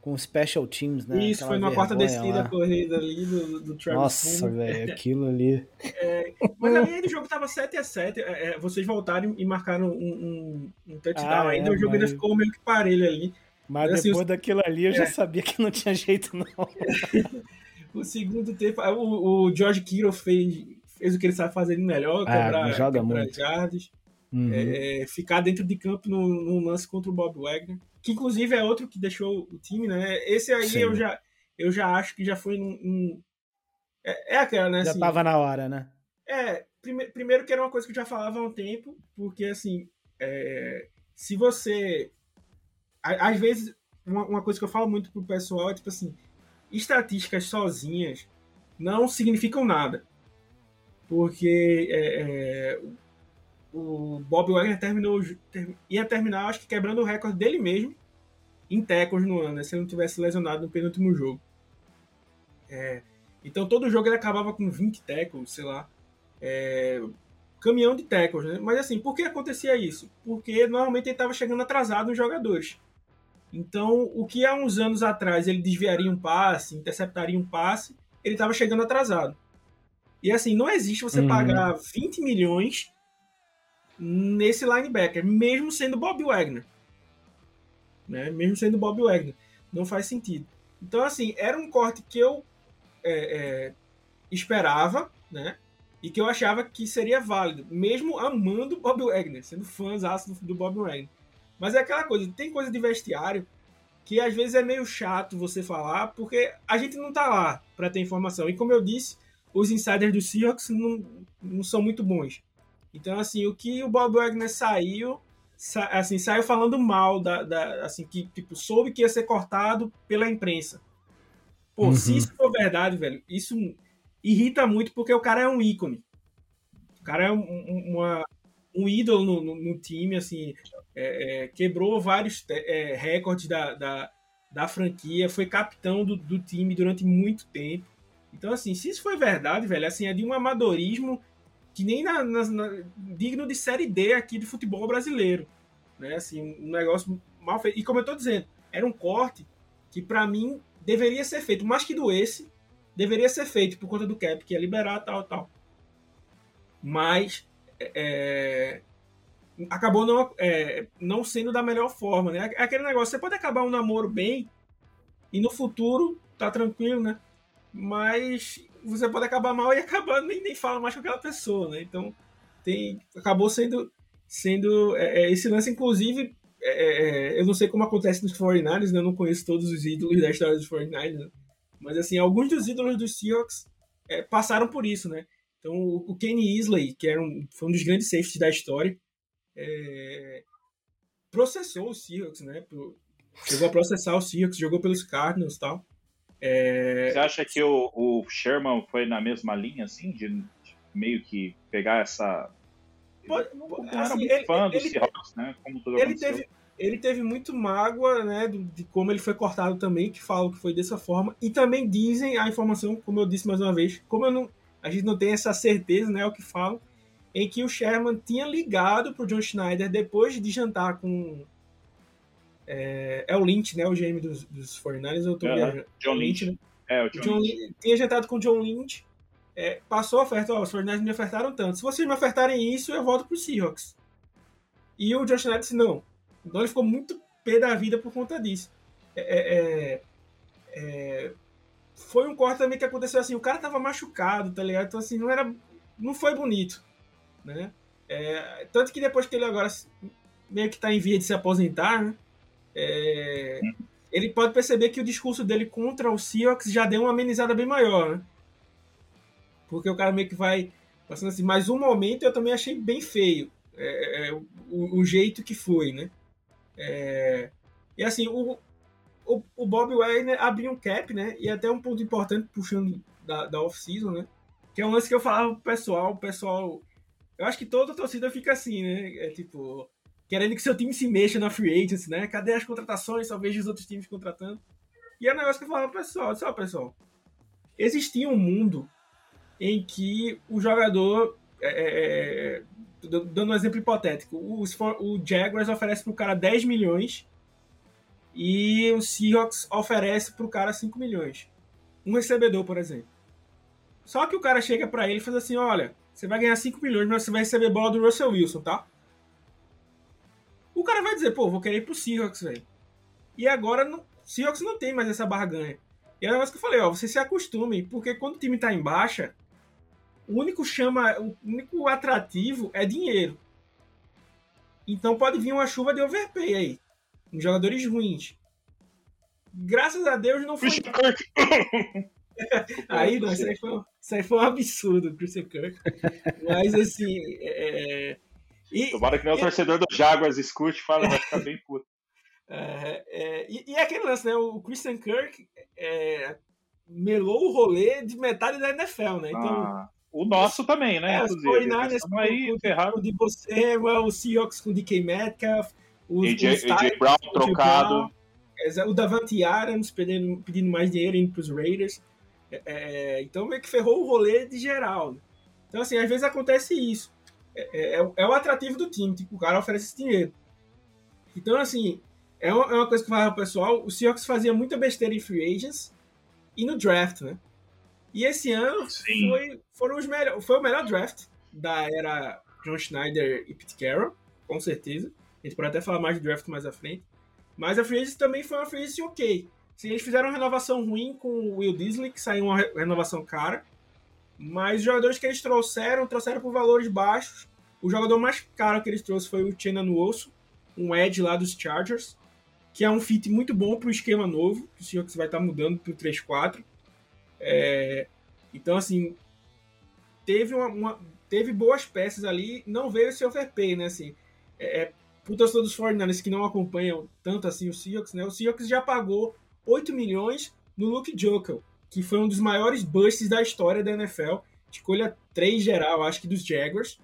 com special teams, né? Isso, Aquela foi numa quarta descida corrida ali do, do Travis Nossa, velho, aquilo ali. É, mas ali o jogo tava 7x7, é, é, vocês voltaram e marcaram um, um, um touchdown ah, ainda, é, o jogo mas... ainda ficou meio que parelho ali. Mas, mas assim, depois daquilo ali eu já é. sabia que não tinha jeito, não. o segundo tempo, o, o George Kittle fez, fez o que ele sabe fazer melhor, ah, quebrar, joga quebrar muito. jardas. Uhum. É, ficar dentro de campo num, lance contra o Bob Wagner, que inclusive é outro que deixou o time, né? Esse aí eu já, eu já acho que já foi num. num... É, é, aquela, né? Já assim, tava na hora, né? É, prime, primeiro que era uma coisa que eu já falava há um tempo, porque assim, é, se você. Às vezes, uma, uma coisa que eu falo muito pro pessoal é tipo assim: estatísticas sozinhas não significam nada. Porque é, é, o Bob Wagner terminou, ter, ia terminar, acho que quebrando o recorde dele mesmo em tackles no ano, né, se ele não tivesse lesionado no penúltimo jogo. É, então todo jogo ele acabava com 20 tackles, sei lá. É, caminhão de tackles, né? Mas assim, por que acontecia isso? Porque normalmente ele estava chegando atrasado nos jogadores. Então, o que há uns anos atrás ele desviaria um passe, interceptaria um passe, ele estava chegando atrasado. E assim, não existe você uhum. pagar 20 milhões nesse linebacker, mesmo sendo Bob Wagner. Né? Mesmo sendo Bob Wagner. Não faz sentido. Então, assim, era um corte que eu é, é, esperava, né? E que eu achava que seria válido, mesmo amando Bob Wagner, sendo fãzão do, do Bob Wagner. Mas é aquela coisa, tem coisa de vestiário que às vezes é meio chato você falar, porque a gente não tá lá para ter informação. E como eu disse, os insiders do Seahawks não, não são muito bons. Então, assim, o que o Bob Wagner saiu, sa assim, saiu falando mal da, da, assim, que tipo, soube que ia ser cortado pela imprensa. Pô, uhum. se isso for verdade, velho, isso irrita muito porque o cara é um ícone. O cara é um, uma, um ídolo no, no, no time, assim, é, é, quebrou vários é, recordes da, da, da, franquia, foi capitão do, do time durante muito tempo. Então, assim, se isso foi verdade, velho, assim, é de um amadorismo que nem na, na, na, digno de série D aqui de futebol brasileiro, né? Assim, um negócio mal feito. E como eu tô dizendo, era um corte que para mim deveria ser feito, mais que doesse, deveria ser feito por conta do cap, que é liberar tal, tal. Mas é, acabou não, é, não sendo da melhor forma, né? É aquele negócio, você pode acabar um namoro bem e no futuro tá tranquilo, né? Mas você pode acabar mal e acabar nem, nem fala mais com aquela pessoa, né? Então tem, acabou sendo, sendo é, é esse lance, inclusive, é, é, é eu não sei como acontece nos 49ers, né? eu não conheço todos os ídolos da história dos 49ers, né? mas assim, alguns dos ídolos dos Seahawks é, passaram por isso, né? Então o, Kenny Isley, que era um, foi um dos grandes safeties da história, processou os Seahawks, né? chegou a processar os Seahawks, jogou pelos Cardinals e tal. É... Você acha que o, o, Sherman foi na mesma linha, assim, de, de meio que pegar essa. Pode, não, não era assim, muito ele, fã do Seahawks, né? Como tudo ele teve, ele teve muito mágoa, né, de, de, como ele foi cortado também, que falam que foi dessa forma. E também dizem a informação, como eu disse mais uma vez, como eu não, a gente não tem essa certeza, né, o que falam, em que o Sherman tinha ligado pro John Schneider depois de jantar com é, é o Lynch, né? O GM dos, dos 49ers, eu tô uh John Lynch, né? É, o John, John Lynch. Tinha jantado com o John Lynch, é, passou a oferta, ó, os 49ers me ofertaram tanto. Se vocês me ofertarem isso, eu volto pro Seahawks. E o Josh Schneider disse não. Então ele ficou muito pé da vida por conta disso. É, é, é, é, foi um corte também que aconteceu assim, o cara tava machucado, tá ligado? Então assim, não era. Não foi bonito. Né? É, tanto que depois que ele agora meio que tá em via de se aposentar, né? É, ele pode perceber que o discurso dele contra o Seahawks já deu uma amenizada bem maior, né? Porque o cara meio que vai passando assim, mas um momento eu também achei bem feio é, é, o, o, jeito que foi, né? É, e assim, o, o, o Bob Wagner abriu um cap, né? E até um ponto importante puxando da, da off-season, né? Que é um lance que eu falava pro pessoal, o pessoal. Eu acho que toda torcida fica assim, né? É tipo, querendo que seu time se mexa na free agency, né? Cadê as contratações? Só vejo os outros times contratando. E é um negócio que eu falava pessoal, só pessoal. Existia um mundo em que o jogador. É, é, é dando um exemplo hipotético, o, o Jaguars oferece pro cara 10 milhões e o Seahawks oferece pro cara 5 milhões. Um recebedor, por exemplo. Só que o cara chega para ele e faz assim: olha, você vai ganhar 5 milhões, mas você vai receber bola do Russell Wilson, tá? O cara vai dizer, pô, vou querer ir pro Seahawks, velho. E agora, o Seahawks não tem mais essa barganha. E é o negócio que eu falei, ó, você se acostume, porque quando o time tá em baixa, o único chama, o único atrativo é dinheiro. Então pode vir uma chuva de overpay aí uns jogadores ruins. Graças a Deus não foi. aí, não, isso aí, foi, isso aí foi um absurdo, Christian Kirk. Mas assim. É... E, Tomara que nem o torcedor do Jaguars escute e fala, vai ficar bem puto. É, é, e, e aquele lance, né? O Christian Kirk é, melou o rolê de metade da NFL, né? Então, ah, o nosso também, né? É, os 49ers aí, ferrado. de você, o Seahawks com o DK Metcalf, os, AJ, Brown trocado. Brown, o Davante Adams pedindo, pedindo mais dinheiro indo para os Raiders. É, é, então meio que ferrou o rolê de geral. Né? Então, assim, às vezes acontece isso. É, é, é, o atrativo do time, tipo, o cara oferece esse dinheiro. Então, assim, é uma, é uma coisa que falava pro pessoal, o Seahawks fazia muita besteira em free agents e no draft, né? E esse ano foi, foram os melhor, foi o melhor draft da era John Schneider e Pete Carroll, com certeza. A gente pode até falar mais de draft mais à frente. Mas a free agency também foi uma free agency ok. Se eles fizeram uma renovação ruim com o Will Disley, que saiu uma renovação cara. Mas os jogadores que eles trouxeram, trouxeram por valores baixos. O jogador mais caro que eles trouxeram foi o Chena Nuoso, um Edge lá dos Chargers, que é um fit muito bom para o esquema novo, que o Seahawks vai estar tá mudando para o 3-4. É... Então, assim, teve, uma, uma, teve boas peças ali, não veio esse overpay, né? Assim, é, é pro torcedor dos 49ers que não acompanham tanto assim o Seahawks, né? O Seahawks já pagou 8 milhões no Luke Jokel, que foi um dos maiores busts da história da NFL. Escolha 3 geral, acho que dos Jaguars.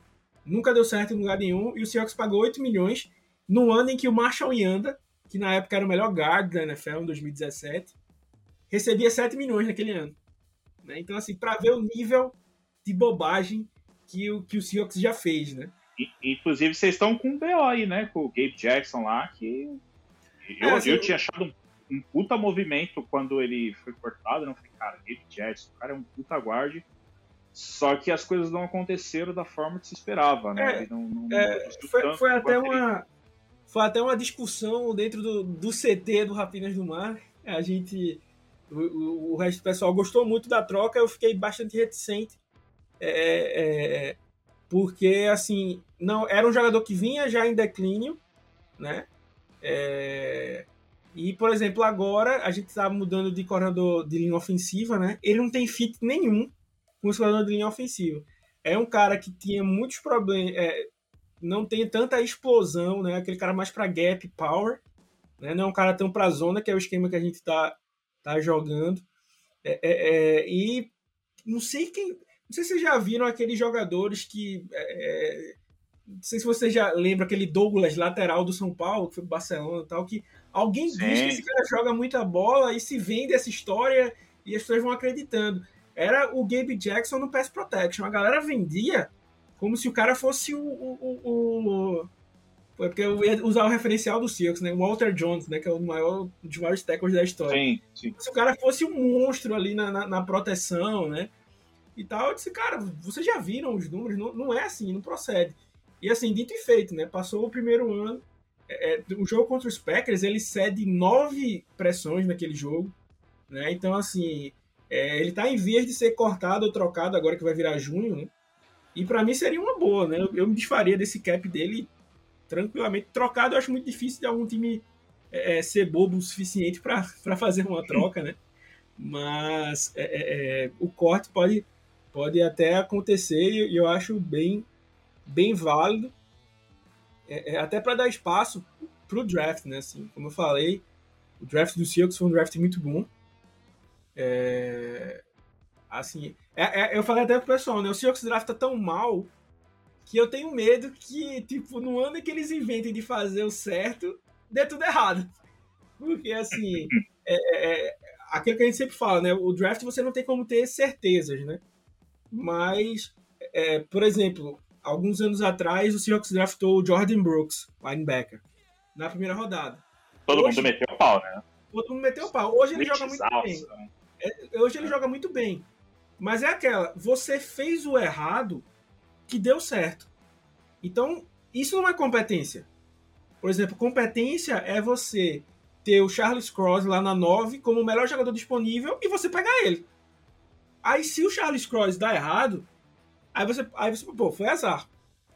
Nunca deu certo em lugar nenhum. E o Seahawks pagou 8 milhões no ano em que o Marshall Yanda, que na época era o melhor guard da NFL, em 2017, recebia 7 milhões naquele ano. Né? Então, assim, para ver o nível de bobagem que o, que o Seahawks já fez, né? Inclusive, vocês estão com um BO aí, né? Com o Gabe Jackson lá, que. Eu, é, eu tinha achado um, um, puta movimento quando ele foi cortado. Não falei, cara, Gabe Jackson, o cara é um puta guarde. Só que as coisas não aconteceram da forma que se esperava, né? É, não, não, é, foi, foi até uma. Foi até uma discussão dentro do, do CT do Rapinas do Mar. A gente. O, o, resto do pessoal gostou muito da troca, eu fiquei bastante reticente. É, é, porque assim não era um jogador que vinha já em declínio, né? É, e por exemplo agora a gente está mudando de corredor de linha ofensiva, né? Ele não tem fit nenhum com o corredor de linha ofensiva. É um cara que tinha muitos problemas, é, não tem tanta explosão, né? Aquele cara mais para gap power, né? Não é um cara tão para zona que é o esquema que a gente está tá jogando. É, é, é, e não sei quem não sei se vocês já viram aqueles jogadores que. É, é, não sei se você já lembra aquele Douglas lateral do São Paulo, que foi pro Barcelona e tal, que alguém Sim. diz que esse cara joga muita bola e se vende essa história e as pessoas vão acreditando. Era o Gabe Jackson no Pass Protection. A galera vendia como se o cara fosse o. o, o, o porque eu ia usar o referencial do Seahawks, né? O Walter Jones, né? Que é o maior um dos maiores tackles da história. Sim, sim. Se o cara fosse um monstro ali na, na, na proteção, né? e tal. Eu disse, cara, vocês já viram os números, não, não é assim, não procede. E assim, dito e feito, né? Passou o primeiro ano. É, é, o jogo contra os Packers, ele cede nove pressões naquele jogo. Né? Então, assim, é, ele tá em vias de ser cortado ou trocado agora que vai virar junho, né? E para mim seria uma boa, né? Eu, eu, me desfaria desse cap dele tranquilamente. Trocado eu acho muito difícil de algum time é, ser bobo o suficiente para fazer uma troca, né? Mas é, é, é, o corte pode, pode até acontecer e eu acho bem, bem válido, é, é, até para dar espaço para o draft, né? Assim, como eu falei, o draft do Seahawks foi um draft muito bom. É, assim, é, é, eu falei até pro pessoal, né? O Seahawks drafta tão mal que eu tenho medo que, tipo, no ano que eles inventem de fazer o certo, dê tudo errado. Porque, assim, é, é, é, aquilo que a gente sempre fala, né? O draft você não tem como ter certezas, né? Mas, é, por exemplo, alguns anos atrás, o Seahawks draftou o Jordan Brooks, linebacker, na primeira rodada. Todo Hoje, mundo meteu o pau, né? Todo mundo meteu o pau. Hoje ele joga muito bem. Né? É, hoje ele joga muito bem. Mas é aquela, você fez o errado que deu certo. Então, isso não é competência. Por exemplo, competência é você ter o Charles Cross lá na 9 como o melhor jogador disponível e você pegar ele. Aí, se o Charles Cross dá errado, aí você, aí você pô, foi azar.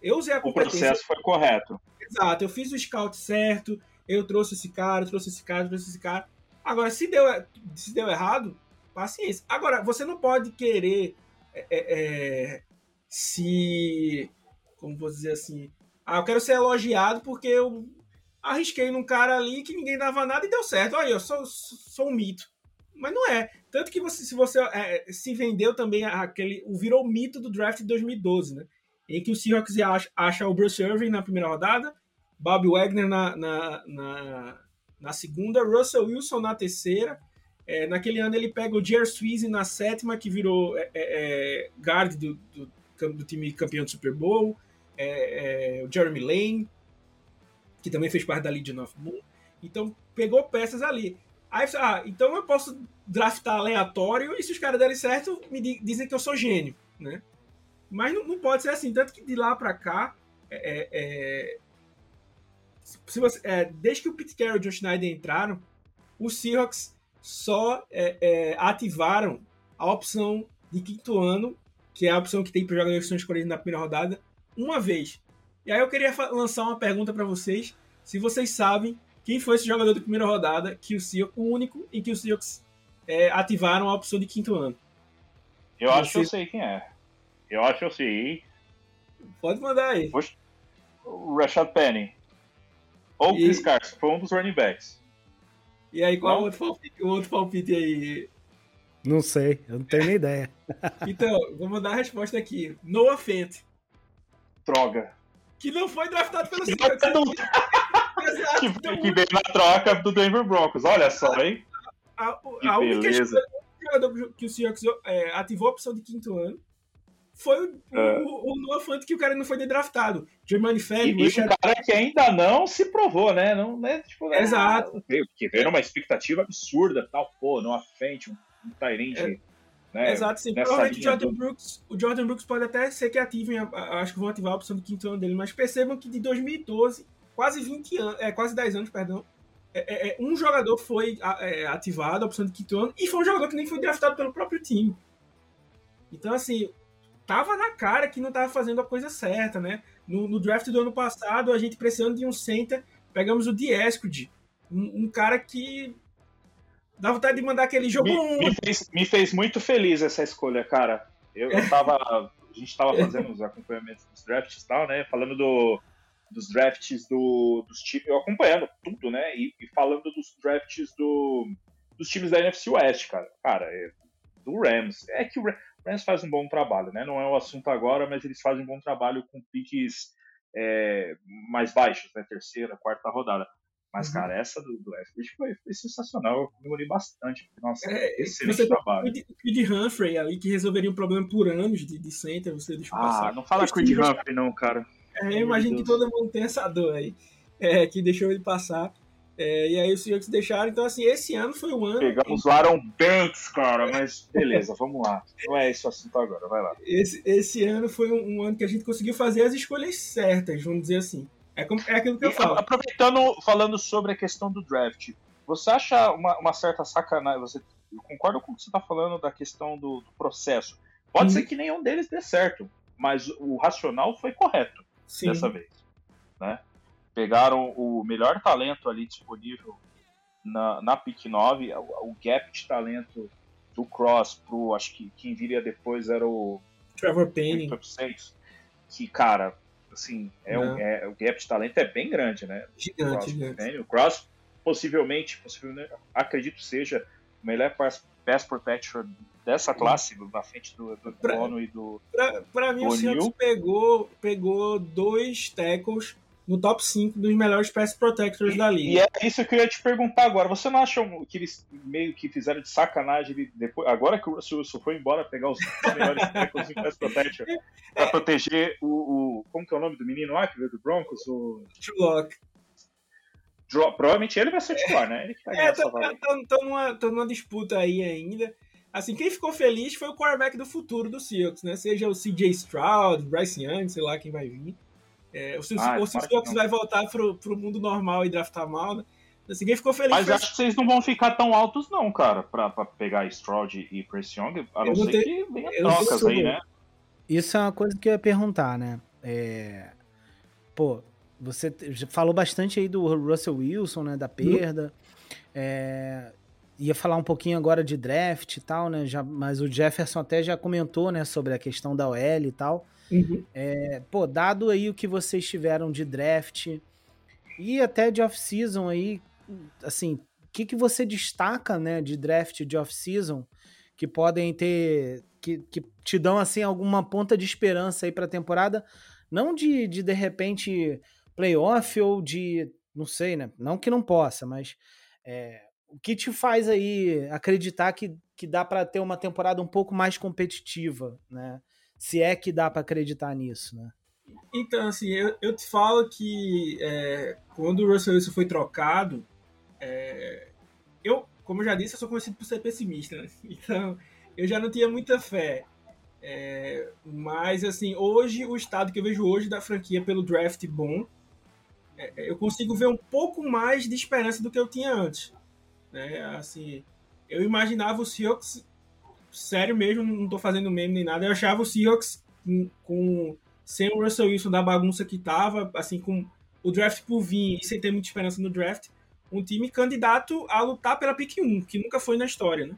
Eu usei a competência. O processo foi correto. Exato, eu fiz o scout certo, eu trouxe esse cara, trouxe esse cara, trouxe esse cara. Agora, se deu, se deu errado, paciência. Agora, você não pode querer é, é, é se. Como vou dizer assim? Ah, eu quero ser elogiado porque eu arrisquei num cara ali que ninguém dava nada e deu certo. Olha, eu sou, sou um mito. Mas não é. Tanto que você, se você é, se vendeu também aquele. O virou mito do draft de 2012, né? Em que o Seahawks acha, acha o Bruce Irving na primeira rodada, Bob Wagner na, na, na, na segunda, Russell Wilson na terceira. É, naquele ano ele pega o Jer Sweezy na sétima, que virou é, é, é guard do, do, do, time campeão do Super Bowl. É, é, o Jeremy Lane, que também fez parte da Legion of Moon. Então pegou peças ali. Aí ah, então eu posso draftar aleatório e se os caras derem certo, me dizem que eu sou gênio, né? Mas não, não pode ser assim, tanto que de lá para cá, é, é, se você, é, desde que o Pete Carroll e o John Schneider entraram, os Seahawks só é, é, ativaram a opção de quinto ano, que é a opção que tem para jogadores que são escolhidos na primeira rodada, uma vez. E aí eu queria lançar uma pergunta para vocês, se vocês sabem quem foi esse jogador da primeira rodada que o Seahawks, o único em que os Seahawks é, ativaram a opção de quinto ano. Eu acho que eu sei quem é. Eu acho que eu sei. Pode mandar aí. O Rashad Penny. Ou o Chris Carson, foi um dos running backs. E aí, qual o outro, palpite, o outro palpite aí? Não sei, eu não tenho nem ideia. Então, vamos dar a resposta aqui. Noah Fent. Droga. Que não foi draftado pelo Seahawks. Que, que veio na troca do Denver Broncos. Olha só, hein? A, a, a única jogador que o Seahawks é, ativou a opção de quinto ano foi o, é. o, o Noah Fant que o cara não foi draftado. Germani Ferry. E, e um cara que ainda não se provou, né? Não, né? Tipo, né? Exato. Veio, que veio uma expectativa absurda, tal, pô, Noah Fant, um, um Tyrande. É. Né? Exato, sim. Provavelmente o Jordan, do... Brooks, o Jordan Brooks pode até ser que ativem, acho que vão ativar a opção do quinto ano dele, mas percebam que de 2012, quase 20 anos, é, quase 10 anos, perdão, é, é, é, um jogador foi é, ativado, a opção de quinto ano, e foi um jogador que nem foi draftado pelo próprio time. Então, assim, tava na cara que não tava fazendo a coisa certa, né? No, no draft do ano passado, a gente precisando de um center, pegamos o Dieskrid, um, um cara que dá vontade de mandar aquele jogo. Me, me, fez, me fez muito feliz essa escolha, cara. Eu, eu tava. A gente tava fazendo os acompanhamentos dos drafts e tal, né? Falando do, dos drafts do, dos times, eu acompanhando tudo, né? E, e, falando dos drafts do, dos times da NFC West, cara. Cara, é, do Rams. É que o, Rams faz um bom trabalho, né? Não é o assunto agora, mas eles fazem um bom trabalho com piques é, mais baixos, né? Terceira, quarta rodada. Mas, uhum. cara, essa do, do Eskridge foi, foi, sensacional. Eu comemorei bastante. Nossa, é, excelente você trabalho. O Creed Humphrey ali, que resolveria um problema por anos de, de center, você deixou ah, passar. Não fala Creed Humphrey não, cara. É, eu imagino que todo mundo tem essa dor aí. É, que deixou ele passar. É, e aí os Seahawks deixaram. Então, assim, esse ano foi um ano. Pegamos o Aaron Banks, cara, mas beleza, vamos lá. Não é esse o assunto agora, vai lá. Esse, esse ano foi um, um, ano que a gente conseguiu fazer as escolhas certas, vamos dizer assim. É, como, é aquilo que e, eu falo. Aproveitando, falando sobre a questão do draft, você acha uma, uma certa sacanagem? Você concorda com o que você está falando da questão do, do processo? Pode hum. ser que nenhum deles dê certo, mas o racional foi correto Sim. dessa vez, né? pegaram o melhor talento ali disponível na, na pick 9, o, o gap de talento do Cross pro, acho que quem viria depois era o Trevor Payne. Que, cara, assim, é, um, é, o gap de talento é bem grande, né? Gigante, o Cross, gigante. O Cross, possivelmente, possivelmente, acredito seja o melhor pass, pass protector dessa classe, na frente do, do Pra- Bono e do. Pra, pra mim, o. Seahawks pegou, pegou dois tackles no top 5 dos melhores pass protectors da E liga. é isso que eu ia te perguntar agora. Você não acha que eles meio que fizeram de sacanagem depois, agora que o Russell Wilson foi embora pegar os melhores tackles em pass protection pra proteger o, o- Como que é o nome do menino lá que veio do Broncos? O. Provavelmente ele vai ser titular, né? Ele que tá É, essa vaga. tô, tô numa, numa disputa aí ainda. Assim, quem ficou feliz foi o quarterback do futuro do Seahawks, né? Seja o CJ Stroud, Bryce Young, sei lá quem vai vir. É, o, Se- Ah, ou se o que Seahawks não. vai voltar pro, pro mundo normal e draftar mal, né? Assim, quem ficou feliz Mas foi acho que vocês não vão ficar tão altos, não, cara, pra, pra pegar Stroud e Prince Young, a não não ser tenho- que venha trocas aí, né? Isso é uma coisa que eu ia perguntar, né? É... Pô, você falou bastante aí do Russell Wilson, né? Da perda. É, Ia falar um pouquinho agora de draft e tal, né? Já... Mas o Jefferson até já comentou, né? Sobre a questão da OL e tal. Uhum. É, pô, dado aí o que vocês tiveram de draft e até de off-season aí, assim, o que, que você destaca, né, de draft e de off-season que podem ter, que, que te dão, assim, alguma ponta de esperança aí pra temporada, não de, de, de repente, playoff ou de, não sei, né, não que não possa, mas é, o que te faz aí acreditar que, que dá pra ter uma temporada um pouco mais competitiva, né? se é que dá pra acreditar nisso, né? Então, assim, eu, eu te falo que é, quando o Russell Wilson foi trocado, é, eu, como eu já disse, eu sou conhecido por ser pessimista, né? Então, eu já não tinha muita fé. É, mas, assim, hoje, o estado que eu vejo hoje da franquia pelo draft bom, eu consigo ver um pouco mais de esperança do que eu tinha antes. Né? Assim, eu imaginava o Seahawks, sério mesmo, não tô fazendo meme nem nada, eu achava o Seahawks com, sem o Russell Wilson da bagunça que tava, assim, com o draft por vir e sem ter muita esperança no draft, um time candidato a lutar pela pick 1, que nunca foi na história, né?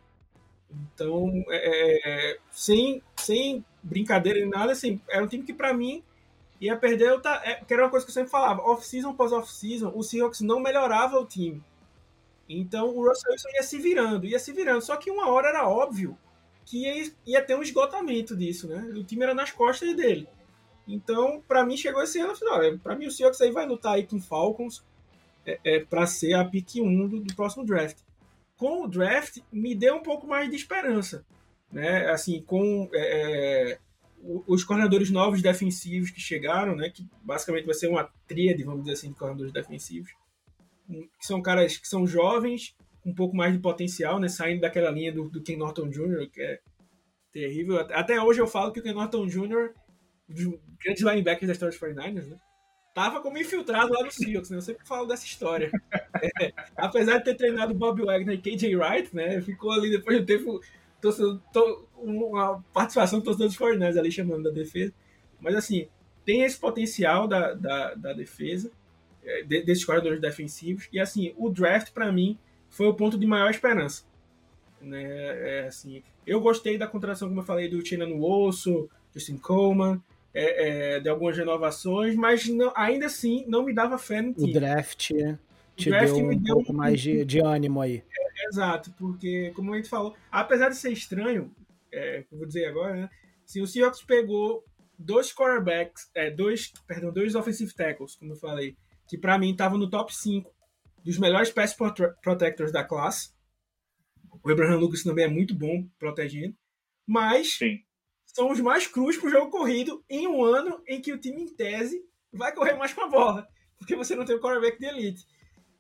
Então, é, sem, sem brincadeira nem nada, assim, era um time que para mim ia perder, eu é, que era uma coisa que eu sempre falava, off-season após off-season, o Seahawks não melhorava o time. Então, o Russell Wilson ia se virando, ia se virando, só que uma hora era óbvio que ia, ia ter um esgotamento disso, né? O time era nas costas dele. Então, para mim, chegou esse ano, eu falei, olha, pra mim o Seahawks aí vai lutar aí com o Falcons é, é, para ser a pick 1 do, do, próximo draft. Com o draft, me deu um pouco mais de esperança, né? Assim, com é, é os coordenadores novos defensivos que chegaram, né? Que basicamente vai ser uma tríade, vamos dizer assim, de coordenadores defensivos. Que são caras que são jovens, com um pouco mais de potencial, né? Saindo daquela linha do, do Ken Norton Jr., que é terrível. Até hoje eu falo que o Ken Norton Jr., dos grandes linebackers da história dos 49ers, né? Tava como infiltrado lá no Seahawks, né? Eu sempre falo dessa história. É, apesar de ter treinado Bob Wagner e KJ Wright, né? Ficou ali depois do tempo torcedor, to, uma participação do torcedor dos 49ers ali chamando da defesa. Mas assim, tem esse potencial da, da, da defesa, é, de, desses corredores defensivos. E assim, o draft para mim foi o ponto de maior esperança. Né? É, assim, eu gostei da contratação, como eu falei, do Tina no Osso, Justin Coleman, é, é, de algumas renovações, mas não, ainda assim não me dava fé no time. O draft te draft deu um pouco um... mais de, de, ânimo aí. Exato, porque, como a gente falou, apesar de ser estranho, é, vou dizer agora, né? Se o Seahawks pegou dois quarterbacks, é, dois, perdão, dois offensive tackles, como eu falei, que para mim estavam no top 5 dos melhores pass protectors da classe. O Abraham Lucas também é muito bom protegendo, mas Sim. são os mais crus para o jogo corrido em um ano em que o time, em tese, vai correr mais com a bola, porque você não tem o quarterback de elite.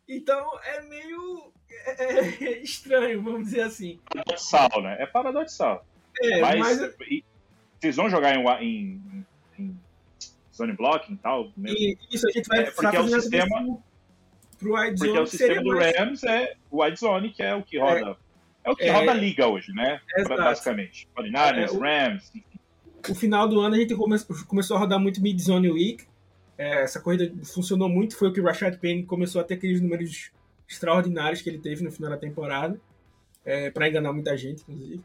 Então é meio é, é estranho, vamos dizer assim. Paradoxal, né? É paradoxal. É, mas, mas... E, vocês vão jogar em, em, em zone blocking e tal? E, isso a gente vai é, porque é o sistema pro wide porque zone, o sistema do mais... Rams é o wide zone que é o que roda é, é o que roda a liga hoje, né? Exato. Basicamente, 49ers, o, Rams. O final do ano a gente come, começou a rodar muito mid zone week é, essa corrida funcionou muito, foi o que o Rashad Penny começou a ter aqueles números extraordinários que ele teve no final da temporada, é, para enganar muita gente, inclusive.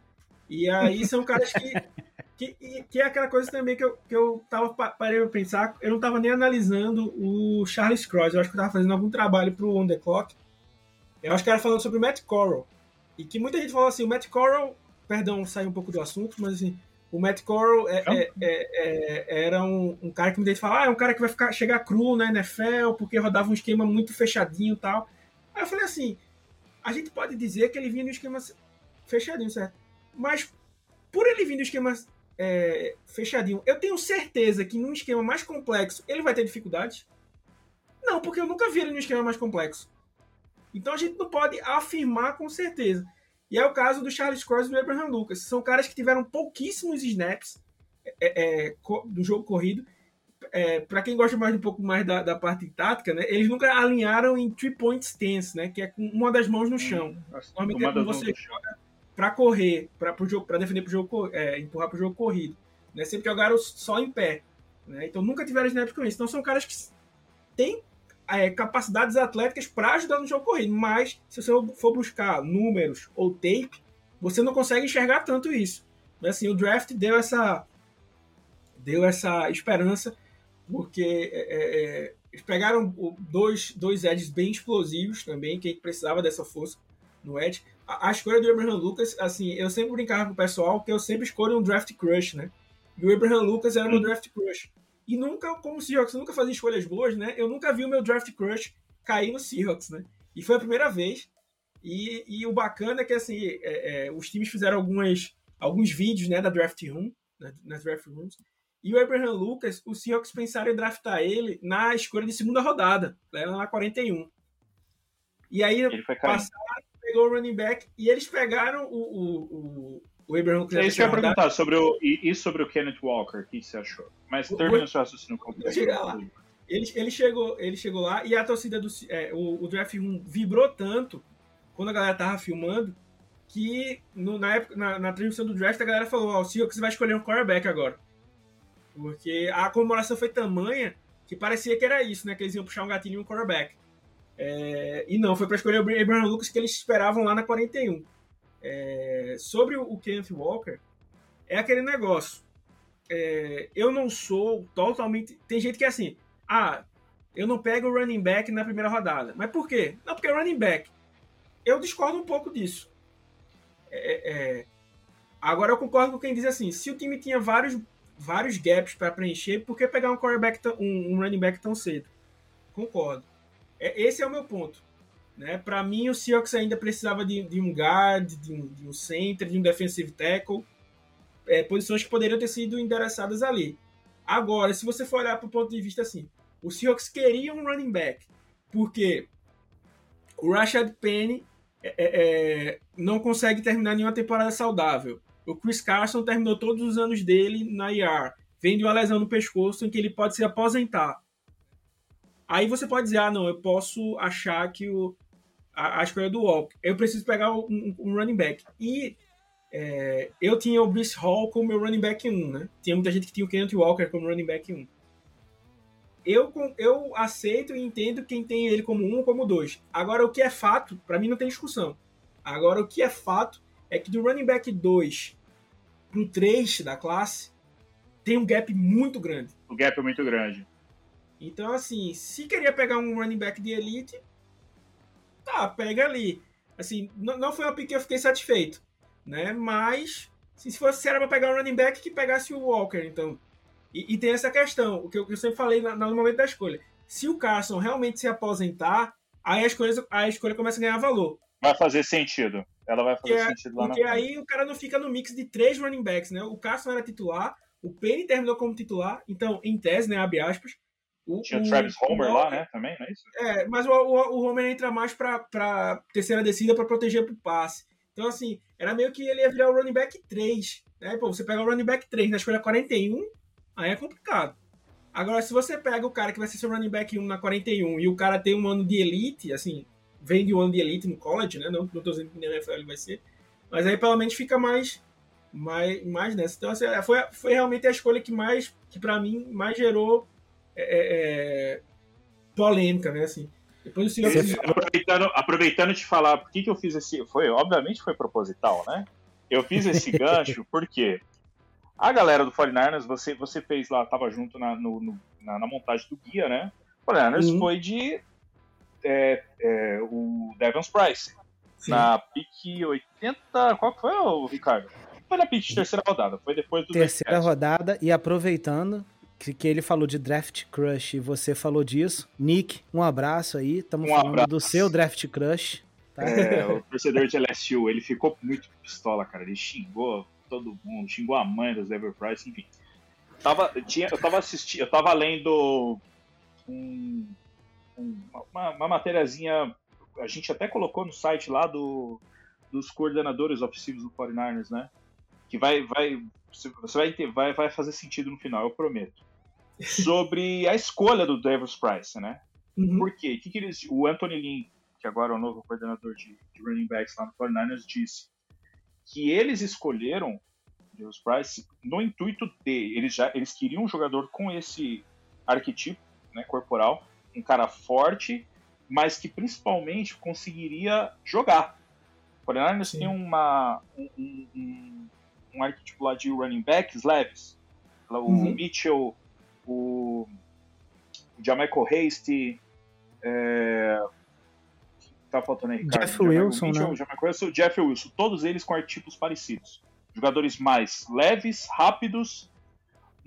E aí são caras que. que, que é aquela coisa também que eu, que eu tava parei pra pensar, eu não tava nem analisando o Charles Cross, eu acho que eu tava fazendo algum trabalho pro On The Clock. Eu acho que era falando sobre o Matt Corral. E que muita gente falou assim, o Matt Corral, perdão, saiu um pouco do assunto, mas assim, o Matt Corral é, é, é, é, era um, um, cara que muita gente fala, ah, é um cara que vai ficar, chegar cru na NFL, porque rodava um esquema muito fechadinho e tal. Aí eu falei assim, a gente pode dizer que ele vinha no esquema fechadinho, certo? Mas por ele vir no esquema é, fechadinho, eu tenho certeza que num esquema mais complexo ele vai ter dificuldades? Não, porque eu nunca vi ele num esquema mais complexo. Então a gente não pode afirmar com certeza. E é o caso do Charles Cross e do Abraham Lucas. São caras que tiveram pouquíssimos snaps é, é, do jogo corrido. É, para quem gosta mais um pouco mais da, da, parte tática, né, eles nunca alinharam em three point stance, né, que é com uma das mãos no hum, chão. Normalmente é quando você joga para correr, para defender pro jogo, é, empurrar para o jogo corrido. Né, sempre jogaram só em pé. Né, então nunca tiveram snaps com isso. Então são caras que têm é, capacidades atléticas para ajudar no jogo corrido, mas se você for buscar números ou tape, você não consegue enxergar tanto isso. Mas, assim, o draft deu essa deu essa esperança, porque é, é, é eles pegaram dois, dois edges bem explosivos também, que precisava dessa força no edge. A, a, escolha do Abraham Lucas, assim, eu sempre brincava com o pessoal que eu sempre escolho um draft crush, né? E o Abraham Lucas era meu draft crush. E nunca, como o Seahawks nunca fazia escolhas boas, né? Eu nunca vi o meu draft crush cair no Seahawks, né? E foi a primeira vez. E, e o bacana é que, assim, é, é, os times fizeram algumas, alguns vídeos, né, da draft room, né, nas draft rooms. E o Abraham Lucas, o Seahawks pensaram em draftar ele na escolha de segunda rodada, né, lá na 41. E aí passaram, pegou o running back e eles pegaram o, o, o, o Abraham É isso que eu ia perguntar sobre o, e, e sobre o Kenneth Walker, o que você achou? Mas termina o seu raciocínio completo. Chegar lá. Ele, ele, chegou, ele chegou lá e a torcida do é, o, o draft 1 vibrou tanto quando a galera tava filmando que no, na, época, na, na, transmissão do draft a galera falou: Ó, oh, o Seahawks vai escolher um quarterback agora. Porque a comemoração foi tamanha que parecia que era isso, né? Que eles iam puxar um gatilho e um quarterback. É, e não, foi para escolher o Abraham Lucas que eles esperavam lá na 41. É, sobre o Kenneth Walker, é aquele negócio. É, eu não sou totalmente. Tem gente que é assim, ah, eu não pego o running back na primeira rodada. Mas por quê? Não, porque é running back. Eu discordo um pouco disso. É, é, agora eu concordo com quem diz assim: se o time tinha vários, vários gaps para preencher, por que pegar um, quarterback um, um running back tão cedo? Concordo. É, esse é o meu ponto. Né? Para mim, o Seahawks ainda precisava de, de um guard, de um, de um, center, de um defensive tackle, é, posições que poderiam ter sido endereçadas ali. Agora, se você for olhar para o ponto de vista assim, o Seahawks queria um running back, porque o Rashad Penny é, é, é não consegue terminar nenhuma temporada saudável. O Chris Carson terminou todos os anos dele na IR, vem de uma lesão no pescoço em que ele pode se aposentar. Aí você pode dizer, ah, não, eu posso achar que o, a, a escolha do Walker. Eu preciso pegar um, um running back. E é, eu tinha o Bruce Hall como meu running back 1, né? Tinha muita gente que tinha o Kenneth Walker como running back 1. Eu, eu aceito e entendo quem tem ele como 1 ou como 2. Agora, o que é fato, para mim não tem discussão. Agora, o que é fato é que do running back 2 pro 3 da classe, tem um gap muito grande. O gap é muito grande. Então, assim, se queria pegar um running back de elite, tá, pega ali. Assim, não, foi uma pick que eu fiquei satisfeito, né? Mas, assim, se fosse se era para pegar um running back, que pegasse o Walker, então. E, e tem essa questão, o que eu, eu sempre falei na, no momento da escolha. Se o Carson realmente se aposentar, aí a escolha, a escolha começa a ganhar valor. Vai fazer sentido. Ela vai fazer porque, sentido lá Porque aí o cara não fica no mix de três running backs, né? O Carson era titular, o Penny terminou como titular, então, em tese, né, abre aspas, o, Tinha o Travis Homer o, lá, né? Também, não é isso? É, mas o, o, o Homer entra mais pra, pra terceira descida para proteger pro passe. Então, assim, era meio que ele ia virar o running back 3. Né? Pô, você pega o running back 3 na escolha 41, aí é complicado. Agora, se você pega o cara que vai ser seu running back 1 na 41 e o cara tem um ano de elite, assim, vem de um ano de elite no college, né? Não, não tô dizendo que na NFL ele vai ser. Mas aí pelo menos fica mais, mais, mais nessa. Então, assim, foi, foi realmente a escolha que mais, que para mim, mais gerou é, é, polêmica, né? Assim. Depois o Seahawks... aproveitando, aproveitando de falar, por que, que eu fiz esse. Foi, obviamente foi proposital, né? Eu fiz esse gancho porque a galera do 49ers, você, você fez lá, tava junto na, no, no, na, na, montagem do guia, né? O 49ers uhum. foi de é, é, o Devon Price. Sim. Na pique 80. Qual que foi, o Ricardo? Foi na pique de terceira rodada, foi depois do. Terceira rodada, e aproveitando, que, que ele falou de Draft Crush e você falou disso. Nick, um abraço aí. Estamos um falando abraço. do seu Draft Crush. Tá? É, o torcedor de LSU, ele ficou muito pistola, cara. Ele xingou todo mundo, xingou a mãe do Zebra Price, enfim. Tava, tinha, eu tava assistindo, eu tava lendo um, uma, uma matériazinha, a gente até colocou no site lá do, dos coordenadores ofensivos do 49ers, né? Que vai, vai, você vai, ter, vai, vai fazer sentido no final, eu prometo sobre a escolha do Davis Price, né? Uhum. Por quê? Que que eles, o Anthony Lynn, que agora é o novo coordenador de, de running backs lá no 49ers, disse que eles escolheram Davis Price no intuito de eles já eles queriam um jogador com esse arquetipo, né, corporal, um cara forte, mas que principalmente conseguiria jogar. O 49ers tem uma um, um, um, arquetipo lá de running backs leves. O uhum. Mitchell o, o Jamaico Hasty, é, tá faltando aí, Ricardo. Jeff Wilson, Mitchell, né? Jamaico Wilson, Jeff Wilson, todos eles com arquétipos parecidos. Jogadores mais leves, rápidos,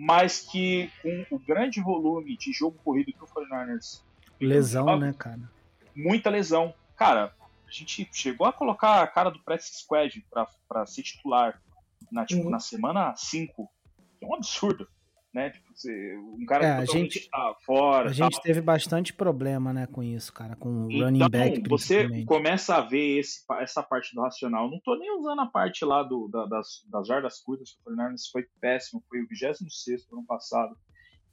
mas que com o grande volume de jogo corrido que o 49ers... Lesão, né, cara? Muita lesão. Cara, a gente chegou a colocar a cara do practice squad pra, pra ser titular na, tipo, uhum. na semana 5. É um absurdo né? Tipo, você, um cara é, a gente tá fora. A gente teve bastante problema, né, com isso, cara, com o então, running back. Você começa a ver esse, essa parte do racional. Não tô nem usando a parte lá do, da, das, das jardas curtas, o Fernandes foi péssimo, foi o 26 ano passado.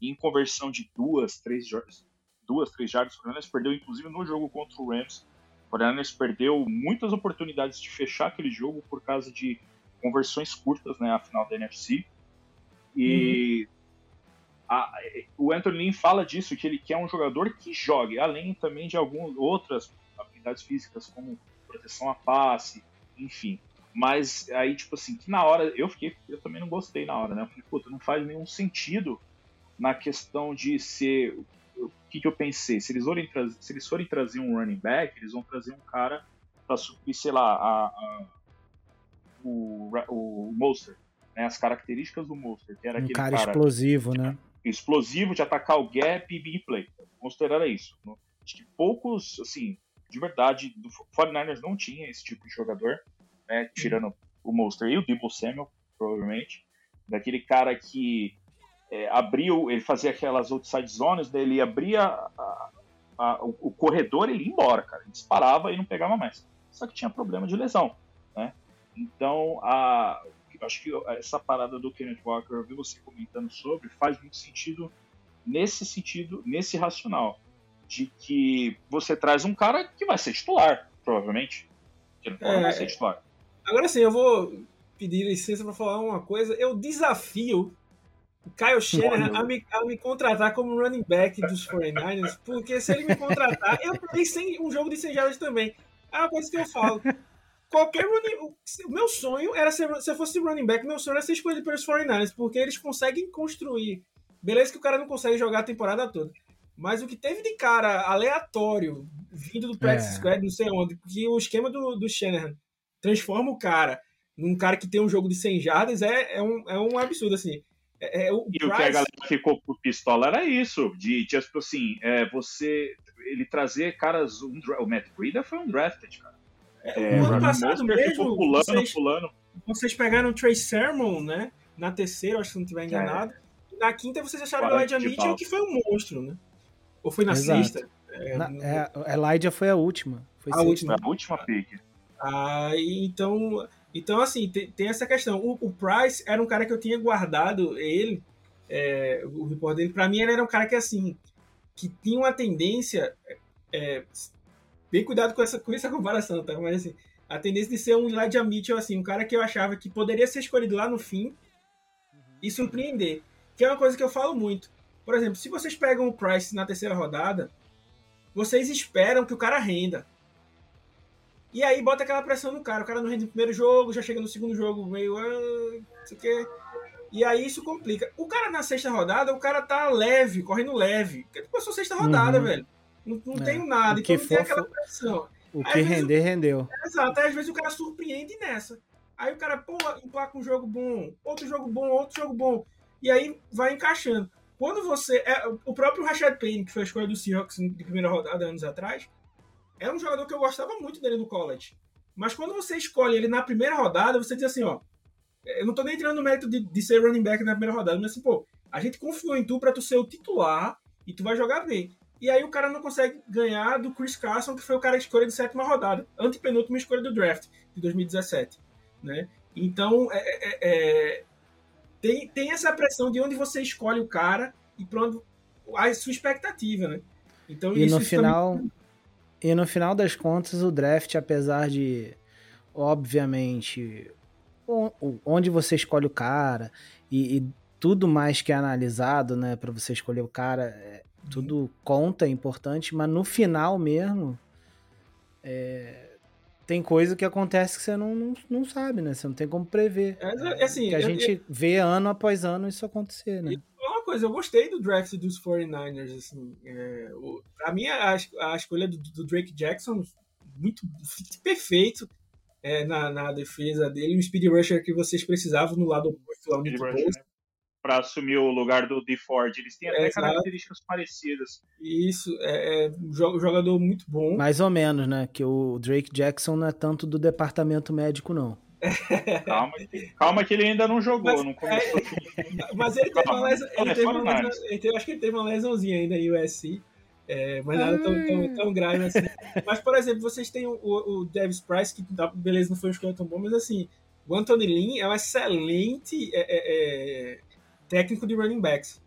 E em conversão de duas, três jardas, duas, três jardas, o Fernandes perdeu, inclusive no jogo contra o Rams. O Fernandes perdeu muitas oportunidades de fechar aquele jogo por causa de conversões curtas, né, a final da NFC. E uhum a, o Anthony Lynn fala disso, que ele quer um jogador que jogue, além também de algumas outras habilidades físicas, como proteção a passe, enfim. Mas aí, tipo assim, que na hora, eu fiquei, eu também não gostei na hora, né? Eu falei, puta, não faz nenhum sentido na questão de ser. O que, que eu pensei? Se eles, forem trazer, se eles forem trazer um running back, eles vão trazer um cara para suprir, sei lá, a, a, o, o Monster, né? As características do Monster, que era um aquele cara, cara explosivo, né? Explosivo de atacar o gap e big play. Considerar isso. Acho que poucos, assim, de verdade, do 49ers não tinha esse tipo de jogador, né? Tirando o Monster e o Debo Samuel, provavelmente. Daquele cara que é, abriu, ele fazia aquelas outside zones, daí ele abria a, a, o, o, corredor e ele ia embora, cara. Ele disparava e não pegava mais. Só que tinha problema de lesão, né? Então, a, acho que essa parada do Kenneth Walker, eu vi você comentando sobre, faz muito sentido nesse sentido, nesse racional, de que você traz um cara que vai ser titular, provavelmente. Que não é, vai ser titular. Agora sim, eu vou pedir licença para falar uma coisa. Eu desafio o Kyle Shanahan a me, a me contratar como running back dos 49ers, porque se ele me contratar, eu terei um jogo de 100 jardas também. É uma coisa que eu falo qualquer running. O meu sonho era ser. Se eu fosse running back, meu sonho era ser escolhido pelos 49ers, porque eles conseguem construir. Beleza que o cara não consegue jogar a temporada toda. Mas o que teve de cara aleatório, vindo do practice é. squad, não sei onde, porque o esquema do, do Shanahan transforma o cara num cara que tem um jogo de 100 jardas é, é, um, é um absurdo, assim. É, é, o e Price... o que a galera ficou por pistola era isso, de, tipo assim, é, você, ele trazer caras, um, o Matt Breida foi um drafted, cara. É, o ano passado mesmo, pulando, vocês, pulando. vocês pegaram o Trace Sermon, né? Na terceira, acho que não estiver enganado. É. Na quinta, vocês acharam o Elijah Mitchell, que foi um monstro, né? Ou foi na Exato. sexta? É, na, é, Elijah foi a última. Foi a última. A última pick. Ah, então, então, assim, tem, tem essa questão. O, o, Price era um cara que eu tinha guardado ele, é, o repórter dele. Pra mim, ele era um cara que, assim, que tinha uma tendência é, Bem cuidado com essa, com essa comparação, tá? Mas assim, a tendência de ser um Elijah Mitchell, assim, um cara que eu achava que poderia ser escolhido lá no fim e surpreender. Que é uma coisa que eu falo muito. Por exemplo, se vocês pegam o Price na terceira rodada, vocês esperam que o cara renda. E aí bota aquela pressão no cara. O cara não rende no primeiro jogo, já chega no segundo jogo meio. Ah, não sei o quê. E aí isso complica. O cara na sexta rodada, o cara tá leve, correndo leve. Porque passou sexta rodada, Uhum. velho. Não, não É. tem nada. O que Então não tem for, aquela for. pressão. O que render, rendeu. Exato, às vezes o cara surpreende nessa. Aí o cara, pô, emplaca um jogo bom, outro jogo bom, outro jogo bom. E aí vai encaixando. Quando você. É, o próprio Rashad Penny, que foi a escolha do Seahawks de primeira rodada anos atrás, é um jogador que eu gostava muito dele no college. Mas quando você escolhe ele na primeira rodada, você diz assim, ó. Eu não tô nem entrando no mérito de, de ser running back na primeira rodada, mas assim, pô, a gente confiou em tu pra tu ser o titular e tu vai jogar bem. E aí o cara não consegue ganhar do Chris Carson, que foi o cara de escolha de sétima rodada, antepenúltima escolha do draft de 2017, né? Então, é, é, é, tem, tem essa pressão de onde você escolhe o cara e pra onde a sua expectativa, né? Então, E isso, no isso final, e no final das contas, o draft, apesar de, obviamente, onde você escolhe o cara e, e tudo mais que é analisado, né, para você escolher o cara, é, tudo conta, é importante, mas no final mesmo, é, tem coisa que acontece que você não, não, não sabe, né? Você não tem como prever. É, é assim, que a eu- gente vê ano após ano isso acontecer, né? uma coisa, eu gostei do draft dos 49ers, assim. É, o, pra mim, a, a escolha do, do Drake Jackson, muito perfeito é, na, na defesa dele. Um speed rusher que vocês precisavam no lado oposto lá, o Nick Bosa. Para assumir o lugar do D Ford. Eles têm até É, exato. características parecidas. Isso, é, é um jo- jogador muito bom. Mais ou menos, né? Que o Drake Jackson não é tanto do departamento médico, não. Calma, que- calma que ele ainda não jogou, Mas- não começou. Mas ele teve uma lesão. Ele é teve uma 49ers. lesão ele teve- acho que ele teve uma lesãozinha ainda em USC. É, mas nada tão, tão, tão grave assim. Mas, por exemplo, vocês têm o, o, o Davis Price, que tá- beleza, não foi um escolha tão bom, mas assim, o Anthony Lynn é um excelente é, é, é, técnico de running backs.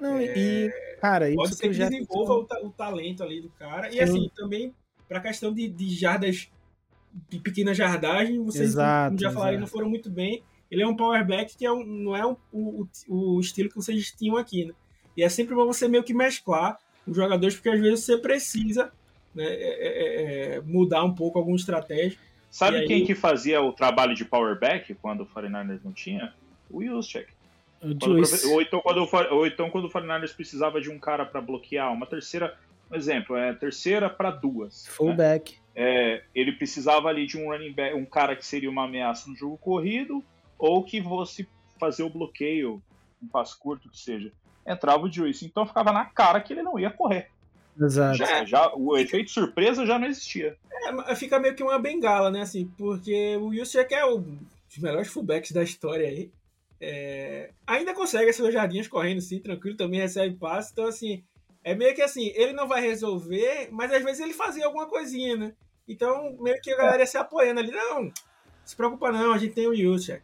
Não, e, cara, isso Pode que ser que já desenvolva o, ta- o talento ali do cara. E Sim. assim, também para questão de, de jardas, de pequena jardagem, vocês Exato, como já falaram, não foram muito bem. Ele é um power back que é um, não é um- o, o, estilo que vocês tinham aqui, né? E é sempre bom você meio que mesclar os jogadores, porque às vezes você precisa né, é, é, é, mudar um pouco alguma estratégia. Sabe aí- quem que fazia o trabalho de power back quando o 49ers não tinha? O Juszczyk. Quando- ou, então quando, ou então quando o 49ers precisava de um cara para bloquear, uma terceira, um exemplo, é terceira para duas. né? fullback. É, ele precisava ali de um running back, um cara que seria uma ameaça no jogo corrido, ou que fosse fazer o bloqueio, um passo curto que seja. Entrava o Juice, então ficava na cara que ele não ia correr. Exato. Já, já, o efeito surpresa já não existia. É, mas fica meio que uma bengala, né? Assim, porque o Juszczyk é um dos melhores fullbacks da história aí. É, ainda consegue essas jardinhas correndo, sim, tranquilo, também recebe passe. Então, assim, é meio que assim, ele não vai resolver, mas às vezes ele fazia alguma coisinha, né? Então, meio que a galera ia se apoiando ali. Não, se preocupa não, a gente tem o Juszczyk.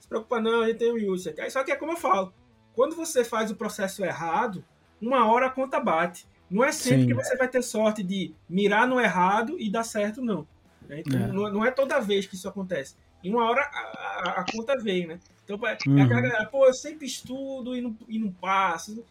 Se preocupa não, a gente tem o Juszczyk. Aí, só que é como eu falo, quando você faz o processo errado, uma hora a conta bate. Não é sempre Sim. que você vai ter sorte de mirar no errado e dar certo, não. né? Então, É. não, não é toda vez que isso acontece. Em uma hora a, a- a conta vem, né? Então, é Uhum. aquela galera, pô, eu sempre estudo e não, e não passo.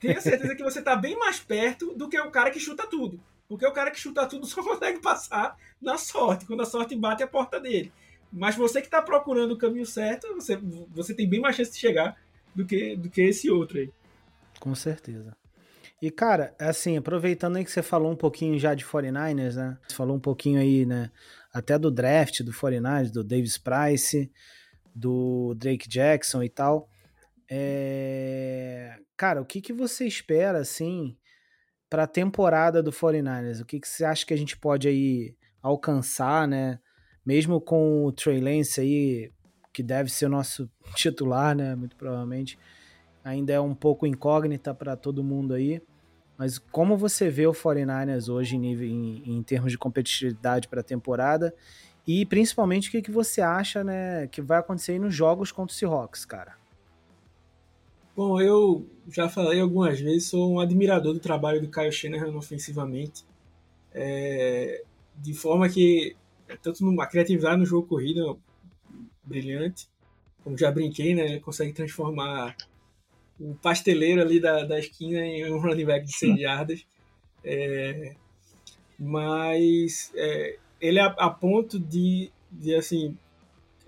Tenha certeza que você tá bem mais perto do que o cara que chuta tudo. Porque o cara que chuta tudo só consegue passar na sorte, quando a sorte bate a porta dele. Mas você que tá procurando o caminho certo, você, você tem bem mais chance de chegar do que, do que esse outro aí. Com certeza. E, cara, assim, aproveitando aí que você falou um pouquinho já de 49ers, né? Você falou um pouquinho aí, né? Até do draft do 49ers, do Davis Price, do Drake Jackson e tal. É... Cara, o que, que você espera, assim, para a temporada do 49ers? O que, que você acha que a gente pode aí alcançar, né? Mesmo com o Trey Lance aí, que deve ser o nosso titular, né? Muito provavelmente ainda é um pouco incógnita para todo mundo aí. Mas como você vê o 49ers hoje em, nível, em, em termos de competitividade para a temporada? E principalmente o que, que você acha né, que vai acontecer nos jogos contra o Seahawks, cara? Bom, eu já falei algumas vezes, sou um admirador do trabalho do Kyle Shanahan ofensivamente. É, de forma que, tanto numa criatividade no jogo corrido, brilhante, como já brinquei, né? Ele consegue transformar o pasteleiro ali da, da esquina em um running back de 100 yardas. É, mas é, ele a, a, ponto de, de assim,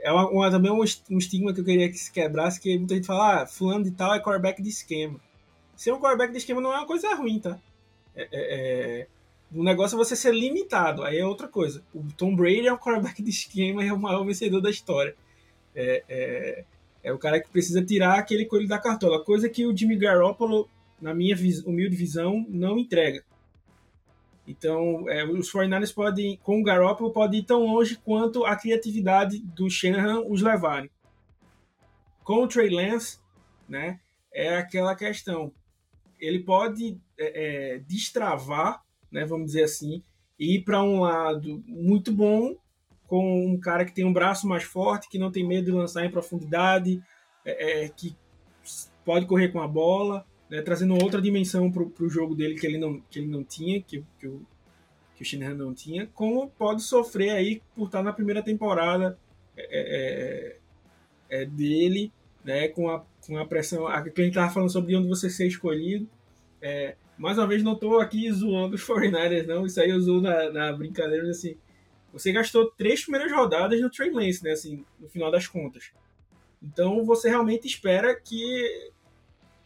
é uma, uma, também um, estigma que eu queria que se quebrasse, que muita gente fala, ah, fulano de tal é quarterback de esquema. Ser um quarterback de esquema não é uma coisa ruim, tá? É, é, é, o negócio é você ser limitado, aí é outra coisa. O Tom Brady é um quarterback de esquema e é o maior vencedor da história. É, é, o cara que precisa tirar aquele coelho da cartola, coisa que o Jimmy Garoppolo, na minha humilde visão, não entrega. Então, é, os 49ers podem, com o Garoppolo, podem ir tão longe quanto a criatividade do Shanahan os levarem. Com o Trey Lance, né, é aquela questão. Ele pode é, é, destravar, né, vamos dizer assim, e ir para um lado muito bom, com um cara que tem um braço mais forte, que não tem medo de lançar em profundidade, é, é que pode correr com a bola, né, trazendo outra dimensão para o jogo dele que ele não, que ele não tinha, que, que, o, que o não tinha, como pode sofrer aí por estar na primeira temporada é, é, é dele, né, com, a, com a pressão, a, gente estava falando sobre onde você ser escolhido, mais uma vez não estou aqui zoando os 49ers, não, isso aí eu zoo na, na brincadeira, assim, você gastou três primeiras rodadas no Trey Lance, né, assim, no final das contas. Então você realmente espera que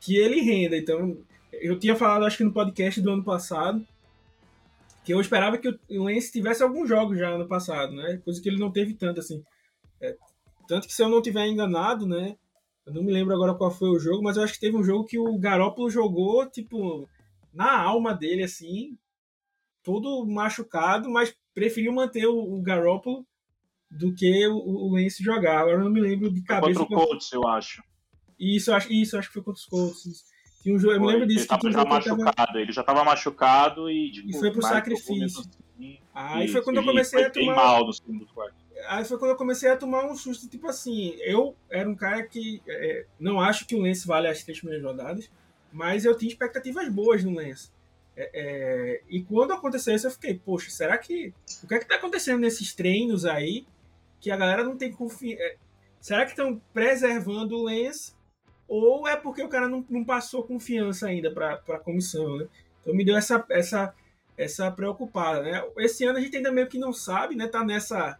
que ele renda. Então, eu tinha falado, acho que no podcast do ano passado, que eu esperava que o Lance tivesse alguns jogos já ano passado, né? Coisa que ele não teve tanto, assim. É, tanto que se eu não tiver enganado, né? Eu não me lembro agora qual foi o jogo, mas eu acho que teve um jogo que o Garópolo jogou, tipo, na alma dele, assim, todo machucado, mas preferiu manter o, o Garópolo do que o, o Lance jogar. Agora eu não me lembro de cabeça. Contra o Colts, eu acho. Isso, acho, isso, acho que foi contra os Colts. Tinha um jogo, eu me lembro disso. Ele, que já machucado, tava... ele já estava machucado e. Tipo, e foi pro sacrifício. Assim, aí isso, foi quando eu comecei a tomar. Mal no segundo quarto. Aí foi quando eu comecei a tomar um susto, tipo assim, eu era um cara que é, não acho que o Lance vale as três primeiras rodadas, mas eu tinha expectativas boas no Lance. É, é, e quando aconteceu isso, eu fiquei, poxa, será que. O que é que tá acontecendo nesses treinos aí que a galera não tem confiança. É, será que estão preservando o Lance ou é porque o cara não, não passou confiança ainda para a comissão, né? Então me deu essa, essa, essa preocupada, né? Esse ano a gente ainda meio que não sabe, né? Tá nessa.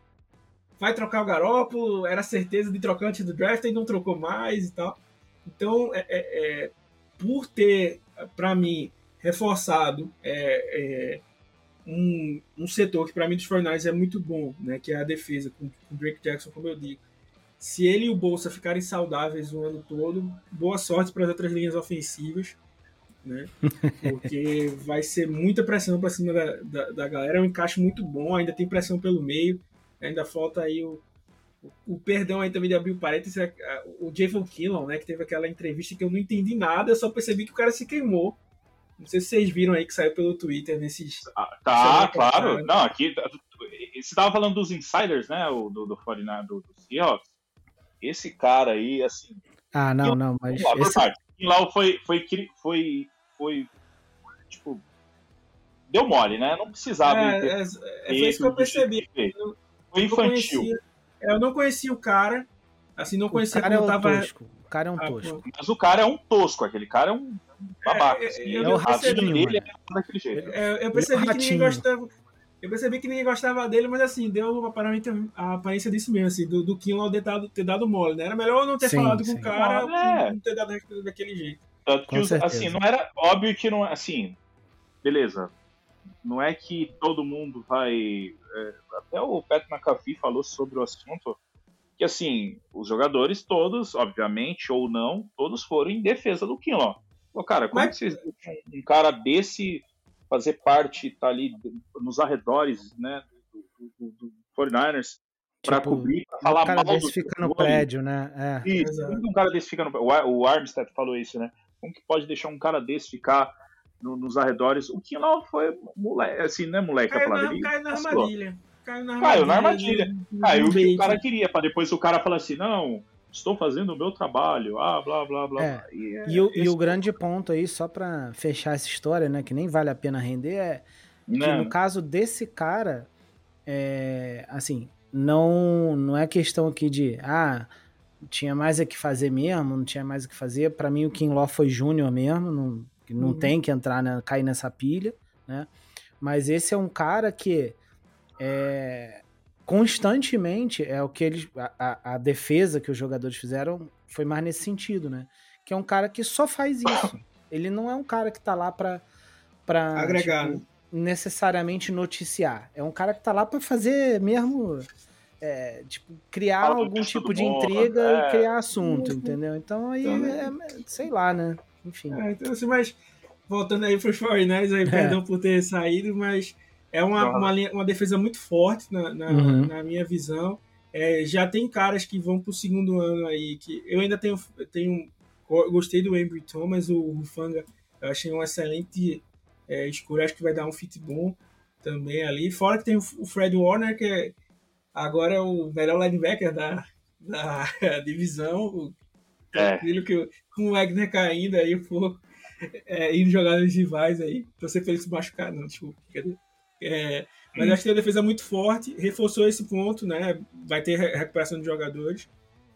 Vai trocar o Garoppolo, era certeza de trocar antes do draft e não trocou mais e tal. Então, é, é, é por ter, para mim, reforçado é, é, um, um setor que para mim dos Fortnite é muito bom, né? Que é a defesa, com, com o Drake Jackson, como eu digo se ele e o Bolsa ficarem saudáveis o ano todo, boa sorte para as outras linhas ofensivas, né? Porque vai ser muita pressão para cima da, da, da, galera. É um encaixe muito bom, ainda tem pressão pelo meio, ainda falta aí o, o, o perdão aí também de abrir o parênteses, é, o Javon Killon, né? Que teve aquela entrevista que eu não entendi nada, só percebi que o cara se queimou. Não sei se vocês viram aí que saiu pelo Twitter nesses. Ah, tá, claro. Não, aqui. Você estava falando dos insiders, né? O, do, do, do, do Seahawks. Esse cara aí, assim. Ah, não, não, mas. Lá, esse... parte, lá foi, foi, foi, foi, tipo, deu mole, né? Não precisava. É, é, é foi isso que eu percebi. Eu, foi infantil. Eu, eu não conhecia o cara, assim, não conhecia o cara é um tava... tosco. O cara é um ah, tosco. Mas o cara é um tosco, aquele cara é um babaca. É, assim, eu, eu, percebi, dele é daquele jeito. É, eu percebi que ninguém gostava. Eu percebi que ninguém gostava dele, mas assim, deu aparentemente a aparência disso mesmo, assim, do, do Kinlaw ter dado, ter dado mole, né? Era melhor não ter sim, falado sim. com o cara, é. não ter dado respeito daquele jeito. Tanto que, os, assim, não era óbvio que não, assim, beleza, não é que todo mundo vai. É, até o Pat McAfee falou sobre o assunto, que assim, os jogadores todos, obviamente, ou não, todos foram em defesa do Kinlaw. Pô, cara, como Mas... é que vocês um cara desse fazer parte, tá ali nos arredores, né, do, do, do 49ers, para tipo, cobrir, para falar um cara mal desse fica no prédio, né? É. Isso, um cara desse fica no O Armstead falou isso, né? Como que pode deixar um cara desse ficar no, nos arredores? O que lá foi moleque, assim, não é moleque caiu a palavra. Na, caiu na armadilha. Caiu na armadilha. Caiu na armadilha. Caiu o que o cara queria, para depois o cara falar assim, não, estou fazendo o meu trabalho, ah, blá, blá, blá. É. E, é, e, o, e, o, grande ponto aí, só para fechar essa história, né, que nem vale a pena render, é que no né? caso desse cara, é, assim, não, não é questão aqui de, ah, tinha mais o que fazer mesmo, não tinha mais o que fazer. Para mim, o Kinlaw foi Júnior mesmo, não, não uhum. tem que entrar, na, cair nessa pilha, né? Mas esse é um cara que é, constantemente é o que eles. A, a, defesa que os jogadores fizeram foi mais nesse sentido, né? Que é um cara que só faz isso. Ele não é um cara que tá lá pra. pra Agregar. Tipo, necessariamente noticiar. É um cara que tá lá para fazer mesmo. É, tipo, criar Fala algum tipo de intriga é. e criar assunto, entendeu? Então aí, então, é, sei lá, né? Enfim. É, então, assim, mas voltando aí pros 49 aí, é. perdão por ter saído, mas é uma, uma, linha, uma defesa muito forte na, na, uhum. na minha visão. É, já tem caras que vão pro segundo ano aí, que eu ainda tenho, tenho gostei do Embry Thomas, o Rufanga, eu achei um excelente é, escuro, acho que vai dar um fit bom também ali. Fora que tem o Fred Warner, que é, agora é o melhor linebacker da, da divisão. É. Tranquilo que com o Wagner caindo aí, pô, é, indo jogar nos rivais aí. Tô sem feliz se machucar, não, desculpa. É, mas hum. acho que uma defesa muito forte, reforçou esse ponto, né? Vai ter recuperação de jogadores.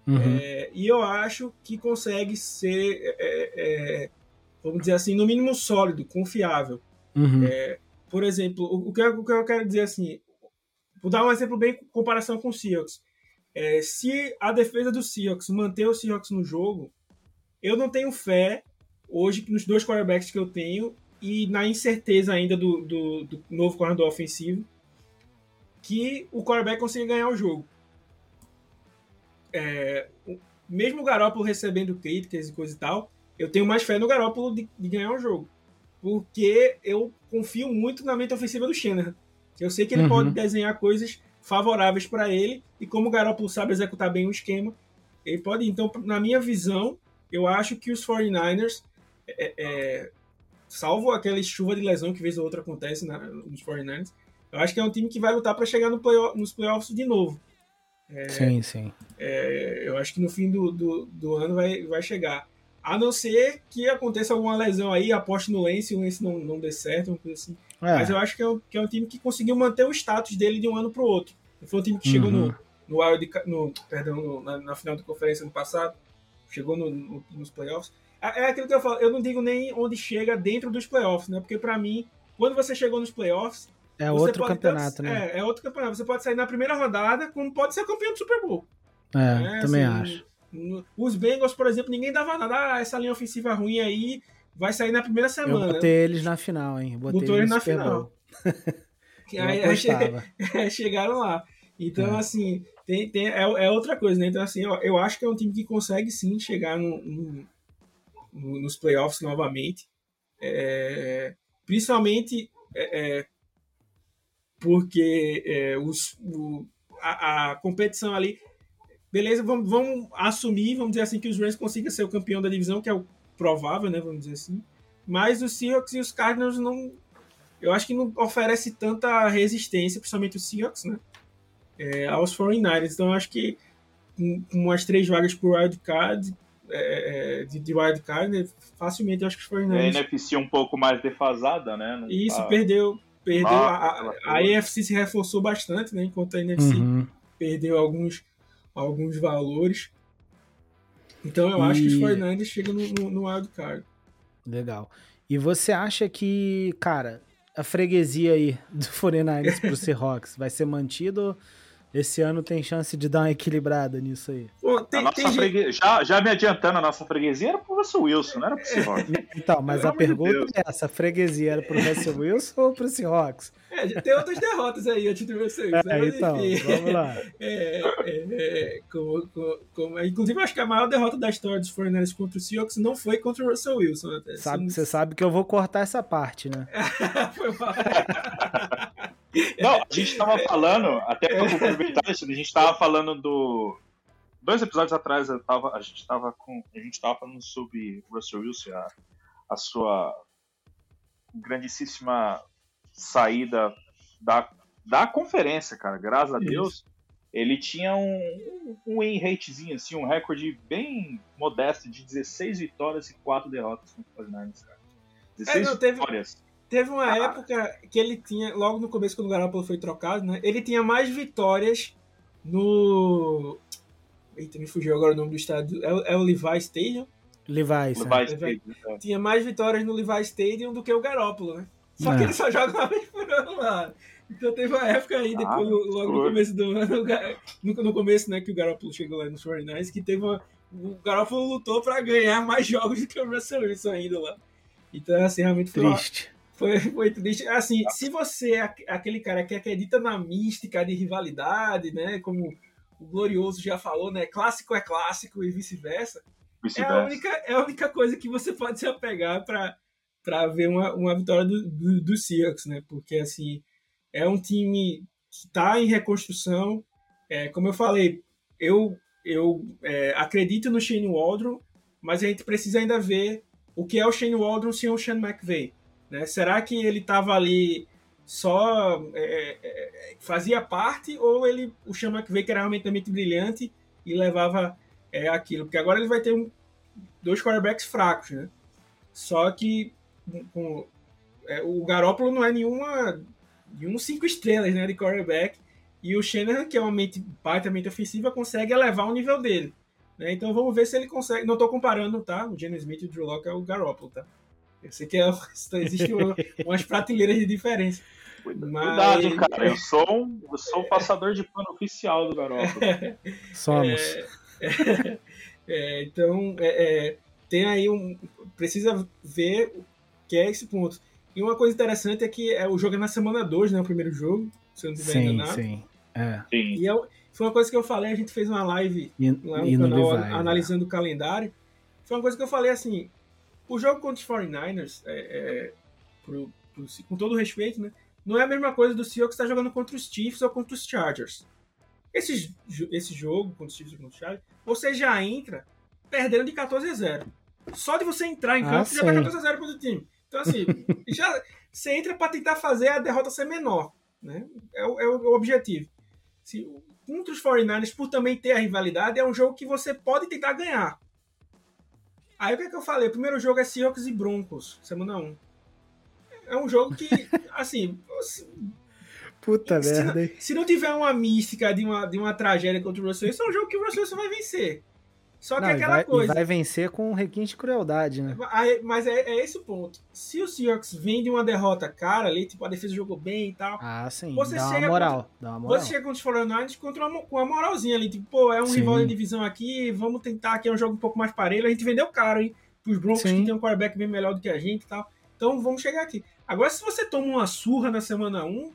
Uhum. É, e eu acho que consegue ser é, é vamos dizer assim, no mínimo sólido, confiável. Uhum. É, por exemplo, o que, eu, o que, eu, quero dizer assim, vou dar um exemplo bem em comparação com o Seahawks. É, se a defesa do Seahawks manter o Seahawks no jogo, eu não tenho fé hoje nos dois quarterbacks que eu tenho e na incerteza ainda do, do, do novo corredor ofensivo que o quarterback consiga ganhar o jogo. É, mesmo o Garoppolo recebendo críticas e coisa e tal, eu tenho mais fé no Garoppolo de, de ganhar o jogo. Porque eu confio muito na mente ofensiva do Shanahan. Eu sei que ele uhum. pode desenhar coisas favoráveis para ele, e como o Garoppolo sabe executar bem o esquema, ele pode. Então, na minha visão, eu acho que os 49ers, é, é, salvo aquela chuva de lesão que vez ou outra acontece na, nos 49ers, eu acho que é um time que vai lutar para chegar no nos playoffs de novo. É, sim, sim. É, eu acho que no fim do, do, do, ano vai, vai chegar. A não ser que aconteça alguma lesão aí, aposte no Lance e o Lance não, não dê certo, uma coisa assim. É. Mas eu acho que é, um, que é um time que conseguiu manter o status dele de um ano para o outro. Foi um time que uhum. chegou no, no, wild, no, perdão, no, na, na, final da conferência no passado, chegou no, no, nos playoffs. É, é aquilo que eu falo, eu não digo nem onde chega dentro dos playoffs, né? Porque para mim, quando você chegou nos playoffs. É outro campeonato, ter, né? É, é outro campeonato. Você pode sair na primeira rodada, como pode ser campeão do Super Bowl. É, né? também assim, acho. Os Bengals, por exemplo, ninguém dava nada. Ah, essa linha ofensiva ruim aí vai sair na primeira semana. Eu botei eles na final, hein? Botei Botou eles na final. aí, aí, chegaram lá. Então, é. assim, tem, tem, é, é, outra coisa, né? Então, assim, eu, eu, acho que é um time que consegue sim chegar no nos playoffs novamente. É, principalmente é, é porque é, os, o, a, a competição ali beleza, vamos, vamos assumir, vamos dizer assim, que os Rams consigam ser o campeão da divisão, que é o provável, né, vamos dizer assim. Mas os Seahawks e os Cardinals não, eu acho que não oferece tanta resistência, principalmente os Seahawks, né, é, aos 49ers. Então eu acho que com, umas três vagas por wild card, é, é, de, de wild card, né, facilmente eu acho que os 49ers... A NFC um pouco mais defasada, né? Não Isso, tá... perdeu, perdeu ah, a, a, a AFC se reforçou bastante, né, enquanto a NFC uhum. perdeu alguns alguns valores. Então eu e... acho que os 49ers chegam no, no, no wild card. Legal. E você acha que, cara, a freguesia aí do 49ers pro Seahawks vai ser mantido esse ano tem chance de dar uma equilibrada nisso aí. Pô, tem, tem já, já me adiantando, a nossa freguesia era pro Russell Wilson, não era pro Seahawks. Então, mas a pergunta de é essa: a freguesia era pro Russell Wilson ou pro Seahawks? É, tem outras derrotas aí antes do vocês. É, né? então, vamos lá. É, é, é, como, como, inclusive, eu acho que a maior derrota da história dos 49ers contra o Seahawks não foi contra o Russell Wilson. Até. Sabe, Você sabe que eu vou cortar essa parte, né? foi mal. Não, a gente estava falando, até para complementar isso, a gente estava falando do. Dois episódios atrás eu tava, a gente estava com. A gente estava falando sobre Russell Wilson, a, a sua grandíssima saída da, da conferência, cara. Graças a Deus. Ele tinha um, um win ratezinho, assim, um recorde bem modesto de 16 vitórias e 4 derrotas com os 49ers, cara. 16 é, não, teve, vitórias. Teve uma ah. época que ele tinha, logo no começo, quando o Garoppolo foi trocado, né? Ele tinha mais vitórias no. Eita, me fugiu agora o nome do estádio. É, o- é o Levi Stadium? Levi's. né? Levi Levi. Stadium, é. Tinha mais vitórias no Levi Stadium do que o Garópolo, né? Só que É. ele só joga uma vez por ano lá. Então teve uma época aí, depois, Ah, logo no começo do ano, no, no começo, né, que o Garópolo chegou lá nos 49ers, que teve uma. O Garópolo lutou pra ganhar mais jogos do que o Russell Wilson ainda lá. Então, assim, realmente foi, uma- Triste. Foi, foi triste. Assim, se você é aqu- aquele cara que acredita na mística de rivalidade, né? Como o Glorioso já falou, né? Clássico é clássico e vice-versa. É a, única, é a única coisa que você pode se apegar para ver uma, uma vitória do, do, do Seahawks, né? Porque, assim, é um time que está em reconstrução. É, como eu falei, eu, eu é, acredito no Shane Waldron, mas a gente precisa ainda ver o que é o Shane Waldron sem o Sean McVay. Né? Será que ele estava ali só é, é, fazia parte ou ele o Sean McVay que era realmente mente brilhante e levava é, aquilo? Porque agora ele vai ter um, dois quarterbacks fracos, né? Só que com, é, o Garoppolo não é nenhuma nenhum cinco estrelas né, de quarterback e o Shanahan, que é uma mente baitamente ofensiva, consegue elevar o nível dele. Né? Então vamos ver se ele consegue. Não estou comparando, tá? O Geno Smith e o Drew Locke é o Garoppolo, tá? Eu sei que é, existem uma- umas prateleiras de diferença. Cuidado, Mas- cara. Eu sou, um, eu sou o passador de pano oficial do Garoppolo. Somos. É, é, então, é, é, tem aí um. Precisa ver o que é esse ponto. E uma coisa interessante é que é, o jogo é na semana 2, né? O primeiro jogo, se eu não estiver sim, enganado. sim. É. Sim. E eu- foi uma coisa que eu falei, a gente fez uma live E, lá no e no canal analisando o calendário. Foi uma coisa que eu falei assim: o jogo contra os 49ers, é, é, pro- pro- com todo o respeito, né? Não é a mesma coisa do Seahawks estar jogando contra os Chiefs ou contra os Chargers. Esse, esse jogo contra os Chiefs ou contra os Chargers, você já entra perdendo de 14 a 0. Só de você entrar em Ah, campo, você já tá sim. 14 a 0 contra o time. Então, assim, já, você entra para tentar fazer a derrota ser menor. Né? É, o- é o objetivo. Se, contra os 49ers, por também ter a rivalidade, é um jogo que você pode tentar ganhar. Aí o que, é que eu falei? O primeiro jogo é Seahawks e Broncos, semana 1. É um jogo que, assim, Puta se merda, não, se não tiver uma mística de uma, de uma tragédia contra o Russell Wilson, é um jogo que o Russell Wilson vai vencer. Só que Não, é aquela vai, coisa. vai vencer com um requinte de crueldade, né? Mas é, é esse o ponto. Se o Seahawks vem de uma derrota cara ali, tipo, a defesa jogou bem e tal, Ah, sim. Você dá uma chega moral. Dá uma moral. Você chega contra os 49ers contra uma, com uma moralzinha ali, tipo, pô, é um Sim. rival de divisão aqui, vamos tentar aqui, é um jogo um pouco mais parelho. A gente vendeu caro, hein? Pros Broncos Sim. que tem um quarterback bem melhor do que a gente e tal. Então vamos chegar aqui. Agora, se você toma uma surra na semana 1,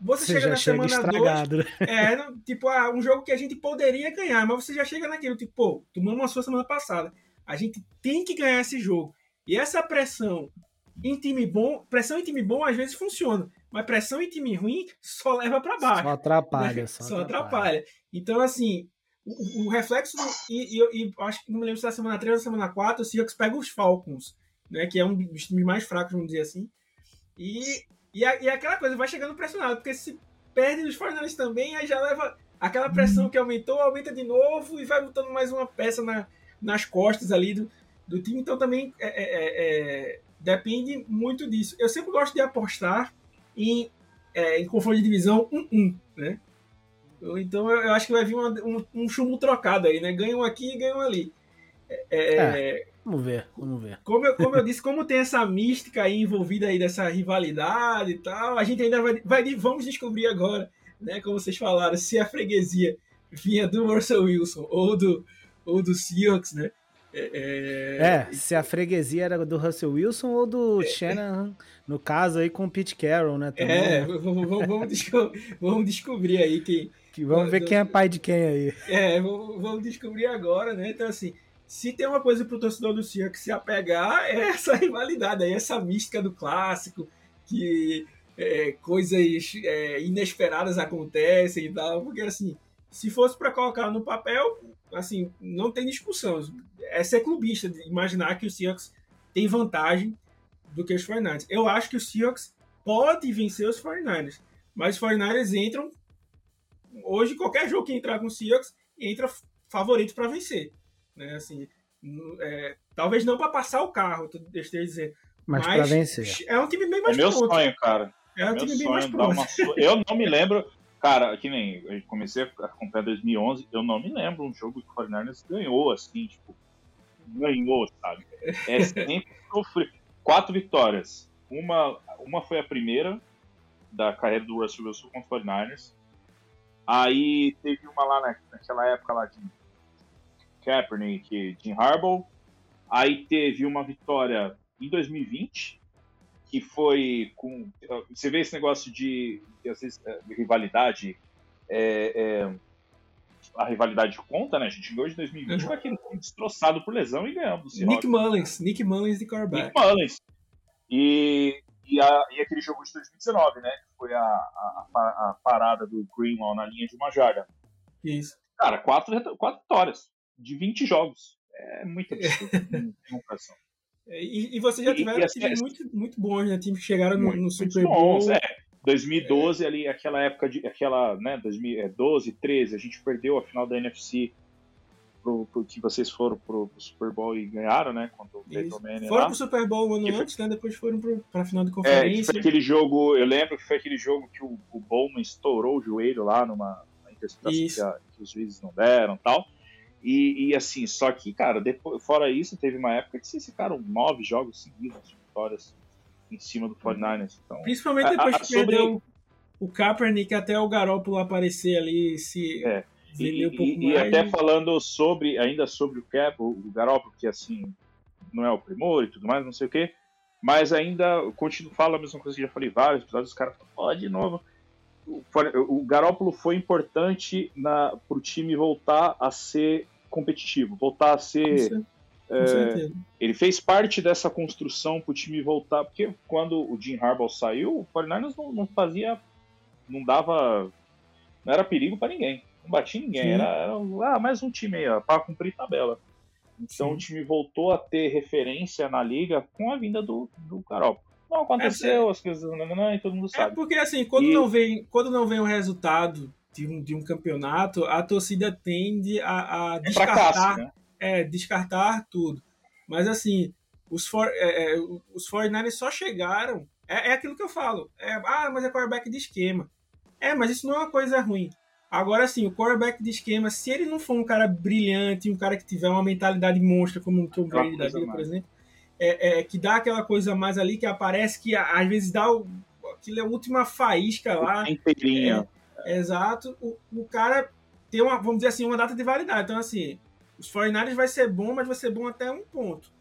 você, Você chega na chega semana 2. estragado. né? É, tipo, ah, um jogo que a gente poderia ganhar, mas você já chega naquilo, tipo, pô, tomamos uma surra semana passada. A gente tem que ganhar esse jogo. E essa pressão em time bom, pressão em time bom às vezes funciona, mas pressão em time ruim só leva pra baixo Só atrapalha. né? Só, Só atrapalha. Então, assim, o, o reflexo, e, e, eu- e acho que não me lembro se é semana 3 ou semana 4, o Seahawks pega os Falcons, né? Que é um dos times mais fracos, vamos dizer assim. E, e, a- e aquela coisa, vai chegando pressionado, porque se perde dos 49ers também, aí já leva aquela pressão que aumentou, aumenta de novo e vai botando mais uma peça na, nas costas ali do, do time. Então também é, é, é, é, depende muito disso. Eu sempre gosto de apostar em, é, em confronto de divisão 1-1, né? Então eu, eu acho que vai vir uma- um, um chumbo trocado aí, né? Ganha um aqui e ganha um ali. É, é, Vamos ver, vamos ver. como, eu, como eu disse, como tem essa mística aí envolvida aí dessa rivalidade e tal, a gente ainda vai, vai vamos descobrir agora, né? Como vocês falaram, se a freguesia vinha do Russell Wilson ou do, ou do Seahawks, né? É, É, se a freguesia era do Russell Wilson ou do Shanahan, no caso aí com o Pete Carroll, né? também, é, vamos, vamos, vamos, desco- vamos descobrir aí quem, Que vamos ver quem é pai de quem aí. É, vamos, vamos descobrir agora, né? Então, assim, se tem uma coisa pro torcedor do Seahawks se apegar, é essa rivalidade aí, essa mística do clássico, que é, coisas é, inesperadas acontecem e tal, porque, assim, se fosse para colocar no papel, assim, não tem discussão. É ser clubista de imaginar que o Seahawks tem vantagem do que os 49ers. Eu acho que o Seahawks pode vencer os 49ers, mas os 49ers entram hoje qualquer jogo que entrar com o Seahawks entra favorito para vencer, né? Assim, é, talvez não para passar o carro, tu- eu esteja dizendo, Mas, mas pra vencer. é um time bem É mais meu pronto. sonho, cara. É um meu time bem mais pronto. uma Eu não me lembro. Cara, que nem eu comecei a acompanhar 2011, eu não me lembro um jogo que o 49ers ganhou assim, tipo, ganhou, sabe? É sempre sofrer. Quatro vitórias. Uma, uma foi a primeira da carreira do Russell Wilson contra o 49ers. Aí teve uma lá na, naquela época lá de Kaepernick, Jim Harbaugh. Aí teve uma vitória em 2020, que foi com. Você vê esse negócio de, de, de rivalidade. É, é, a rivalidade conta, né? A gente ganhou de 2020 uhum. com aquele time destroçado por lesão e ganhamos. Nick Mullins, Nick Mullins de quarterback. Nick Mullins. E, e, a, e, aquele jogo de 2019, né? Que foi a, a, a parada do Greenlaw na linha de uma jarda. Isso. Cara, quatro, quatro vitórias de 20 jogos. É muito absurdo. É, e, e você já tiveram times assim, muito, muito bons, né? Times que chegaram no, no Super Bowl. Bons, é. 2012 é. ali, aquela época de. aquela, né, 2012, 13, é, a gente perdeu a final da NFC pro, pro que vocês foram pro, pro, Super Bowl e ganharam, né? Contra o Manning. Foram lá. pro Super Bowl um ano antes, foi... né? Depois foram pro, pra final de conferência. É, foi aquele jogo, eu lembro que foi aquele jogo que o, o Bowman estourou o joelho lá numa interceptação que, que, os juízes não deram tal. E, e, assim, só que, cara, depois, fora isso, teve uma época que vocês ficaram nove jogos seguidos de vitórias em cima do 49ers. Então, Principalmente depois a, a, que sobre... perdeu o Kaepernick até o Garoppolo aparecer ali se é. e, um pouco e, mais. E até falando sobre, ainda sobre o Cap, o, o Garoppolo, que assim, não é o primor e tudo mais, não sei o quê, mas ainda continuo, falo a mesma coisa que já falei vários episódios, os caras falam, oh, de novo, o Garópolo foi importante para o time voltar a ser competitivo, voltar a ser. É, ele fez parte dessa construção para o time voltar, porque quando o Jim Harbaugh saiu, o 49 não, não, fazia, não dava, não era perigo para ninguém, não batia ninguém, era, era, ah, mais um time aí, para cumprir tabela. Então Sim. o time voltou a ter referência na liga com a vinda do, do Garópolo. Não aconteceu, é, as coisas não, não, não, e todo mundo é sabe. É porque assim, quando, e... não, vem, quando não vem o resultado de um, de um campeonato, a torcida tende a, a é descartar, fracasso, né? é, descartar tudo. Mas assim, os, for, é, é, os 49ers só chegaram. É, é aquilo que eu falo. É, ah, mas é quarterback de esquema. É, mas isso não é uma coisa ruim. Agora sim, o quarterback de esquema, se ele não for um cara brilhante, um cara que tiver uma mentalidade monstra como o Tom Brady da vida, por exemplo, é, é, que dá aquela coisa mais ali que aparece que às vezes dá o, aquilo é a última faísca lá. Inteirinha. É, exato. O, o cara tem uma, vamos dizer assim, uma data de validade. Então, assim, os 49 vai ser bom, mas vai ser bom até um ponto.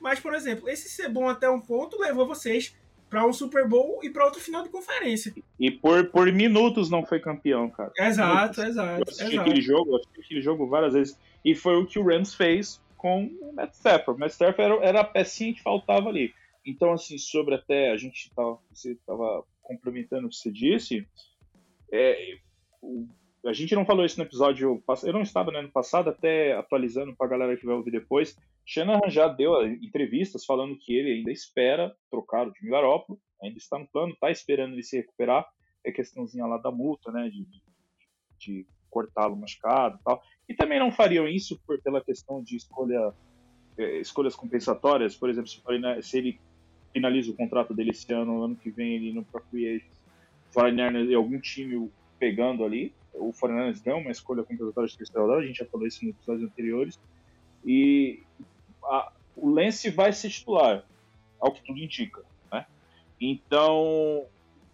Mas, por exemplo, esse ser bom até um ponto levou vocês para um Super Bowl e para outro final de conferência. E por, por minutos não foi campeão, cara. Exato, exato. Eu assisti exato. aquele jogo, eu assisti aquele jogo várias vezes. E foi o que o Rams fez com o Matt Stafford. Matt Stafford era, era a pecinha que faltava ali. Então, assim, sobre até a gente tava, você estava complementando o que você disse, é, o, a gente não falou isso no episódio eu não estava no passado, até atualizando para a galera que vai ouvir depois. Shanahan já deu entrevistas falando que ele ainda espera trocar o Jimmy Garoppolo, ainda está no plano, está esperando ele se recuperar. É questãozinha lá da multa, né, de, de, de cortá-lo machucado e tal. E também não fariam isso por, pela questão de escolha, é, escolhas compensatórias. Por exemplo, se, se, ele finaliza o contrato dele esse ano, ano que vem ele não para free agents, e algum time pegando ali, o Fernandes deu uma escolha compensatória de terceira rodada, a gente já falou isso nos episódios anteriores, e a, o Lance vai ser titular, ao que tudo indica. Né? Então,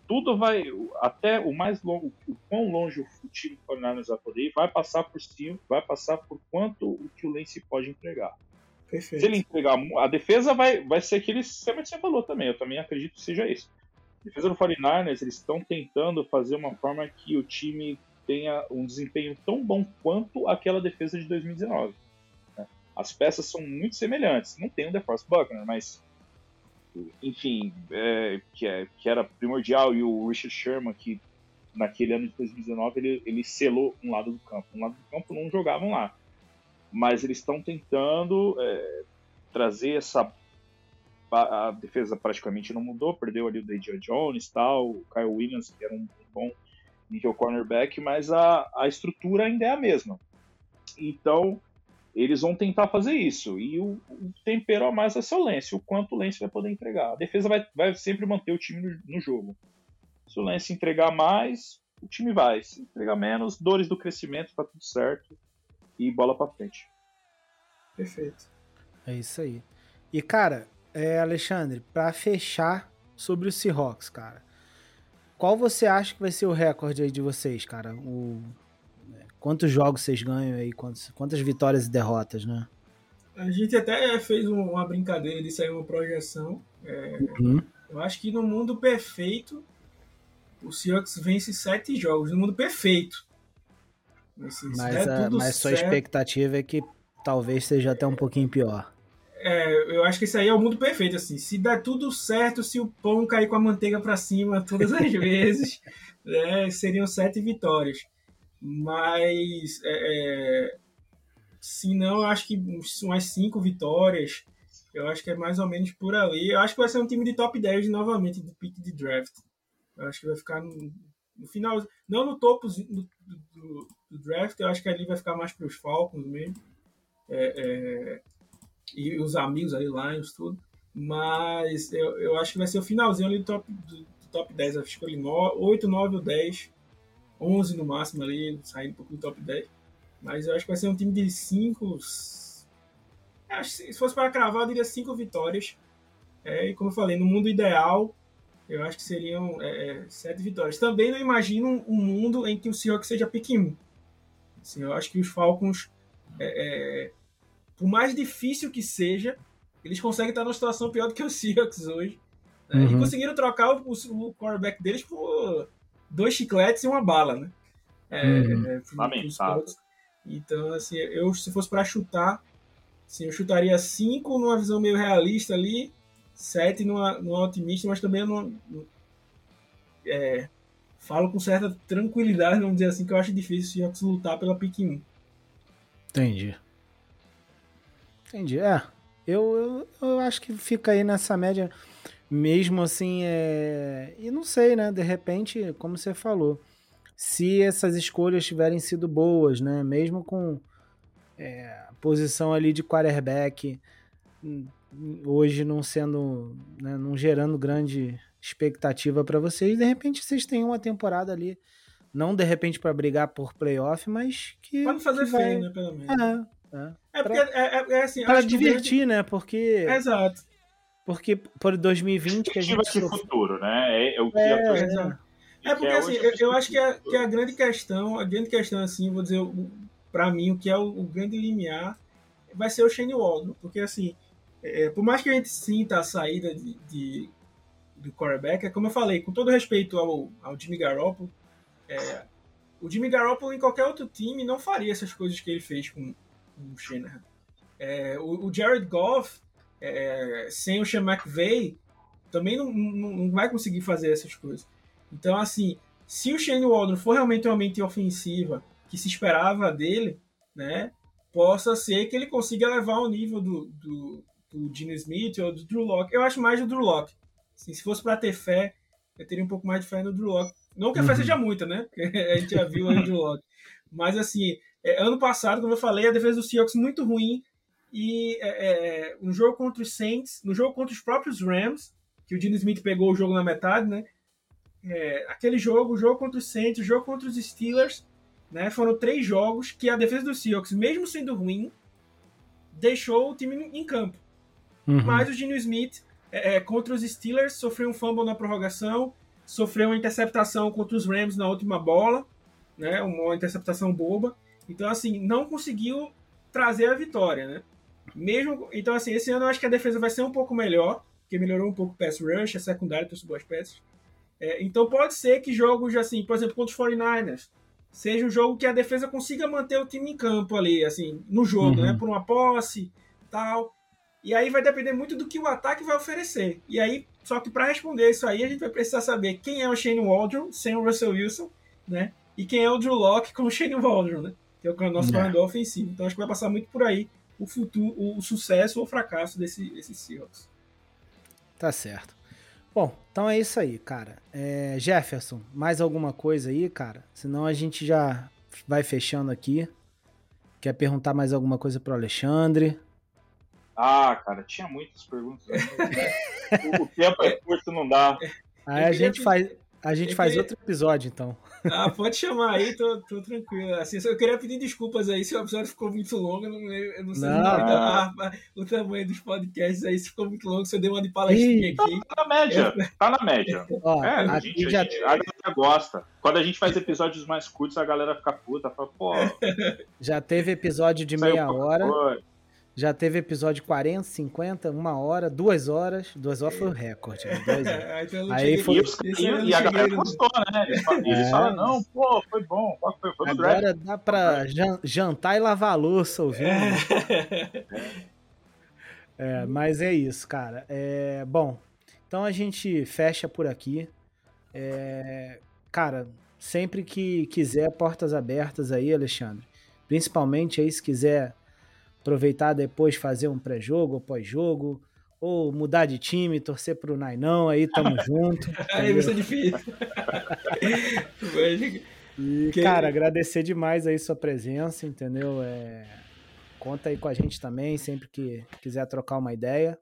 tudo vai, até o mais longo, o quão longe o time do Fernandes vai poder ir, vai passar por cima, vai passar por quanto o que o Lance pode entregar. Perfeito. Se ele entregar, a defesa vai, vai ser aquele sistema que você falou também, eu também acredito que seja isso. A defesa do 49ers, eles estão tentando fazer uma forma que o time tenha um desempenho tão bom quanto aquela defesa de 2019. Né? As peças são muito semelhantes. Não tem o DeForest Buckner, mas enfim, é, que, é, que era primordial, e o Richard Sherman, que naquele ano de 2019 ele, ele selou um lado do campo. Um lado do campo não jogavam lá. Mas eles estão tentando é, trazer essa. A, a, defesa praticamente não mudou, perdeu ali o Dejan Jones tal, o Kyle Williams, que era um bom nível cornerback, mas a, a estrutura ainda é a mesma. Então, eles vão tentar fazer isso. E o, o tempero a mais é ser o Lance, o quanto o Lance vai poder entregar. A defesa vai, vai sempre manter o time no, no jogo. Se o Lance entregar mais, o time vai. Se entregar menos, dores do crescimento, tá tudo certo. E bola pra frente. Perfeito. É isso aí. E, cara, é, Alexandre, para fechar sobre o Seahawks, cara, qual você acha que vai ser o recorde aí de vocês, cara? O, quantos jogos vocês ganham aí? Quantas, quantas vitórias e derrotas, né? A gente até fez uma brincadeira de sair uma projeção. É, uhum. Eu acho que no mundo perfeito, o Seahawks vence sete jogos. No mundo perfeito. Assim, mas a, mas sua expectativa é que talvez seja até um pouquinho pior. É, eu acho que isso aí é o mundo perfeito, assim. Se der tudo certo, se o pão cair com a manteiga para cima todas as vezes, né, seriam sete vitórias. Mas, é, é, se não, eu acho que umas cinco vitórias. Eu acho que é mais ou menos por ali. Eu acho que vai ser um time de top 10 novamente, de pick de draft. Eu acho que vai ficar no, no final, não no topo do, do, do, draft, eu acho que ali vai ficar mais para os Falcons mesmo. É, é, e os amigos aí, Lions, tudo. Mas eu, eu acho que vai ser o finalzinho ali do top, do, do top 10. Acho que ali 8, 9 ou 10. 11 no máximo ali, saindo um pouco do top 10. Mas eu acho que vai ser um time de 5. Se fosse para cravar, eu diria 5 vitórias. É, e como eu falei, no mundo ideal, eu acho que seriam é, é sete vitórias. Também não imagino um mundo em que o Seahawks seja pick 1. Assim, eu acho que os Falcons, é, é, por mais difícil que seja, eles conseguem estar numa situação pior do que o Seahawks hoje. Né? Uhum. E conseguiram trocar o, o, o quarterback deles por dois chicletes e uma bala, né? É, uhum. é, então, assim, eu se fosse para chutar, assim, eu chutaria cinco numa visão meio realista ali 7 no, no otimista, mas também não, é, falo com certa tranquilidade, vamos dizer assim, que eu acho difícil o Seahawks lutar pela pick 1. Entendi. Entendi. É, eu, eu, eu acho que fica aí nessa média, mesmo assim, é... e não sei, né, de repente, como você falou, se essas escolhas tiverem sido boas, né, mesmo com é, posição ali de quarterback, hoje não sendo, né, não gerando grande expectativa para vocês, de repente vocês têm uma temporada ali, não de repente para brigar por playoff, mas que pode fazer que vai... feio, né, pelo menos. É, é. é porque pra, é, é, é assim, para divertir, né? Porque Exato. Porque por 2020 que a gente esse futuro, né? É, é o que é, a é, é porque assim, eu, eu acho que a, que a grande questão, a grande questão assim, vou dizer, para mim o que é o, o grande limiar vai ser o Shane Waldron, porque assim, é, por mais que a gente sinta a saída de, de, do quarterback, é como eu falei, com todo respeito ao, ao Jimmy Garoppolo, é, o Jimmy Garoppolo em qualquer outro time não faria essas coisas que ele fez com, com o Shanahan. É, o, o, Jared Goff, é, sem o Sean McVay, também não, não, não, vai conseguir fazer essas coisas. Então, assim, se o Shane Waldron for realmente uma mente ofensiva que se esperava dele, né, possa ser que ele consiga levar o nível do, do, do Gene Smith ou do Drew Locke. Eu acho mais do Drew Locke. Assim, se fosse para ter fé, eu teria um pouco mais de fé no Drew Locke. Não que a fé uhum. seja muita, né? Porque a gente já viu o Drew Locke. Mas, assim, é, ano passado, como eu falei, a defesa do Seahawks muito ruim. E é, é, um jogo contra os Saints, no jogo contra os próprios Rams, que o Gene Smith pegou o jogo na metade, né? É, aquele jogo, o jogo contra os Saints, o jogo contra os Steelers, né? Foram três jogos que a defesa do Seahawks, mesmo sendo ruim, deixou o time em campo. Uhum. Mas o Gino Smith, é, é, contra os Steelers, sofreu um fumble na prorrogação, sofreu uma interceptação contra os Rams na última bola, né, uma interceptação boba. Então, assim, não conseguiu trazer a vitória, né? Mesmo, então, assim, esse ano eu acho que a defesa vai ser um pouco melhor, porque melhorou um pouco o pass rush, a secundária trouxe boas peças. É, então pode ser que jogos, assim, por exemplo, contra os 49ers, seja um jogo que a defesa consiga manter o time em campo ali, assim, no jogo, uhum. né? Por uma posse, tal. E aí vai depender muito do que o ataque vai oferecer. E aí, só que para responder isso aí, a gente vai precisar saber quem é o Shane Waldron sem o Russell Wilson, né? E quem é o Drew Locke com o Shane Waldron, né? Que é o nosso corredor é. ofensivo. Então acho que vai passar muito por aí o futuro, o sucesso ou o fracasso desse, desse Seahawks. Tá certo. Bom, então é isso aí, cara. É, Jefferson, mais alguma coisa aí, cara? Senão a gente já vai fechando aqui. Quer perguntar mais alguma coisa pro Alexandre? Ah, cara, tinha muitas perguntas. o, tempo é curto, não dá. Aí a gente faz. A gente faz outro episódio, então. Ah, pode chamar aí, tô, tô tranquilo. Assim, eu queria pedir desculpas aí se o episódio ficou muito longo. Eu não, eu não sei não, o tamanho dos podcasts aí, se ficou muito longo, se eu dei uma de palestrinha aqui. Tá na média, tá na média. Ó, é, a gente, já... a, gente, a galera gosta. Quando a gente faz episódios mais curtos, a galera fica puta, fala, pô. Já teve episódio de meia hora. Coisa. Já teve episódio 40, 50, uma hora, duas horas. Duas horas foi o recorde. Né? então Aí foi... E, e a galera gostou, né? Eles falam, é. falam, não, pô, foi bom. Foi, foi Agora dá pra jantar e lavar a louça ouvindo. É. é, mas é isso, cara. É, bom, então a gente fecha por aqui. É, cara, sempre que quiser, portas abertas aí, Alexandre. Principalmente aí se quiser aproveitar depois fazer um pré-jogo ou pós-jogo, ou mudar de time, torcer pro Nainão, aí tamo junto. aí vai ser difícil. e, cara, agradecer demais aí sua presença, entendeu? É... Conta aí com a gente também, sempre que quiser trocar uma ideia.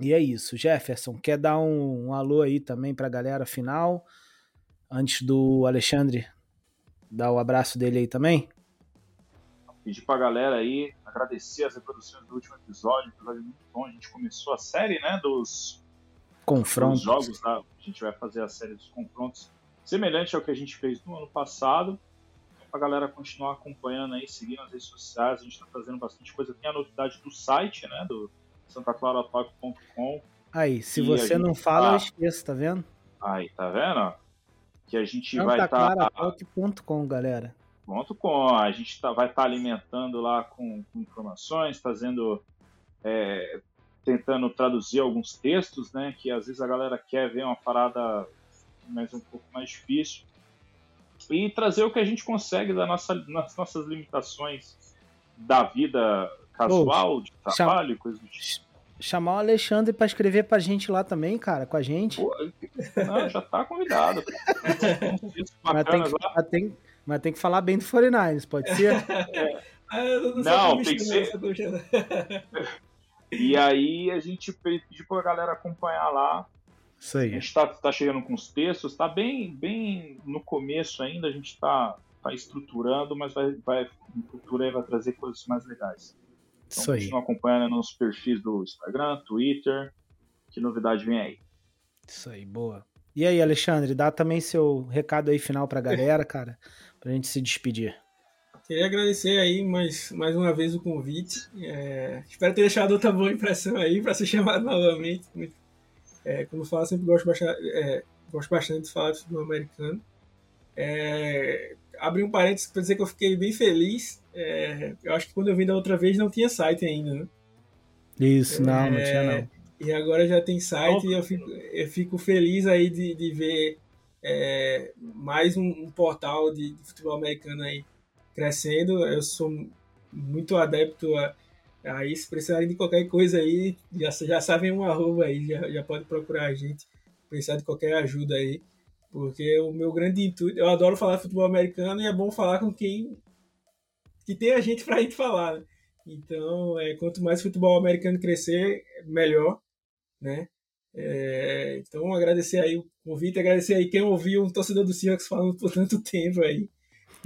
E é isso. Jefferson, quer dar um, um alô aí também pra galera final? Antes do Alexandre dar o abraço dele aí também? Pedir pra galera aí, agradecer as reproduções do último episódio, episódio muito bom. A gente começou a série, né, dos confrontos. Dos jogos, tá? A gente vai fazer a série dos confrontos, semelhante ao que a gente fez no ano passado. Pra galera continuar acompanhando aí, seguindo as redes sociais, a gente tá fazendo bastante coisa. Tem a novidade do site, né, do santaclaratalk.com. Aí, se você não fala, eu esqueço, tá vendo? Aí, tá vendo? Que a gente vai estar. Tá... Galera com a gente tá, vai estar tá alimentando lá com, com informações, fazendo, é, tentando traduzir alguns textos, né? Que às vezes a galera quer ver uma parada mais um pouco mais difícil e trazer o que a gente consegue da nossa, nas nossas limitações da vida casual, de trabalho, chama, coisas do tipo. Chamar o Alexandre para escrever pra gente lá também, cara, com a gente. Pô, não, já tá convidado. Mas tem que, tem, mas tem que falar bem do 49ers, pode ser? ah, não, não tem que ser. e aí a gente pediu pra galera acompanhar lá. Isso aí. A gente tá, tá chegando com os textos, tá bem, bem no começo ainda, a gente tá, tá estruturando, mas vai, vai, no futuro aí vai trazer coisas mais legais. Então, Isso aí. Continua acompanhando nos perfis do Instagram, Twitter, que novidade vem aí. Isso aí, boa. E aí, Alexandre, dá também seu recado aí final pra galera, cara para a gente se despedir. Queria agradecer aí mais, mais uma vez o convite. É, espero ter deixado outra boa impressão aí para ser chamado novamente. É, como eu falo, sempre gosto bastante, é, gosto bastante de falar de futebol americano. É, abri um parênteses para dizer que eu fiquei bem feliz. É, eu acho que quando eu vim da outra vez não tinha site ainda, né? Isso, não, não tinha não. E agora já tem site oh. e eu fico, eu fico feliz aí de, de ver é, mais um, um portal de, de, futebol americano aí crescendo. Eu sou muito adepto a, a isso. Precisarem de qualquer coisa aí, já, já sabem um arroba aí, já, já pode procurar a gente. Precisar de qualquer ajuda aí. Porque o meu grande intuito, eu adoro falar futebol americano e é bom falar com quem que tem a gente pra gente falar. Né? Então, é, quanto mais futebol americano crescer, melhor, né? É, então, agradecer aí o convite, agradecer aí quem ouviu um torcedor do Seahawks falando por tanto tempo aí.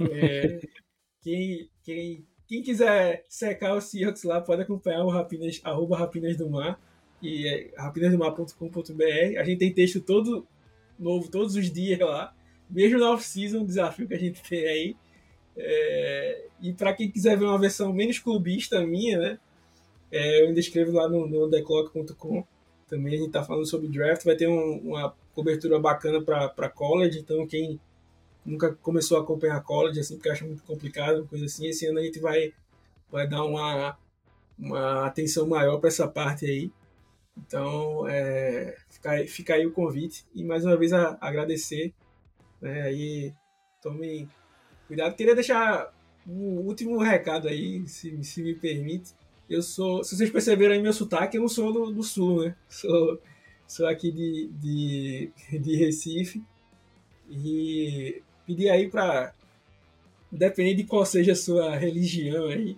É, quem, quem, quem quiser secar o Seahawks lá, pode acompanhar o Rapinas, arroba Rapinas do Mar e é, rapinasdomar.com.br. A gente tem texto todo novo, todos os dias lá, mesmo na off-season, desafio que a gente tem aí. É, e para quem quiser ver uma versão menos clubista minha, né? É, eu ainda escrevo lá no, no theclock.com também a gente está falando sobre draft, vai ter um, uma cobertura bacana para college, então quem nunca começou a acompanhar college, assim, porque acha muito complicado, coisa assim, esse ano a gente vai, vai dar uma, uma atenção maior para essa parte aí. Então, é, fica, fica aí o convite e mais uma vez a, agradecer. Né, aí, tomem cuidado. Queria deixar um último recado aí, se, se me permite eu sou. Se vocês perceberam aí meu sotaque, eu não sou do, do sul, né? Sou, sou aqui de, de, de Recife. E pedir aí para. Independente de qual seja a sua religião aí,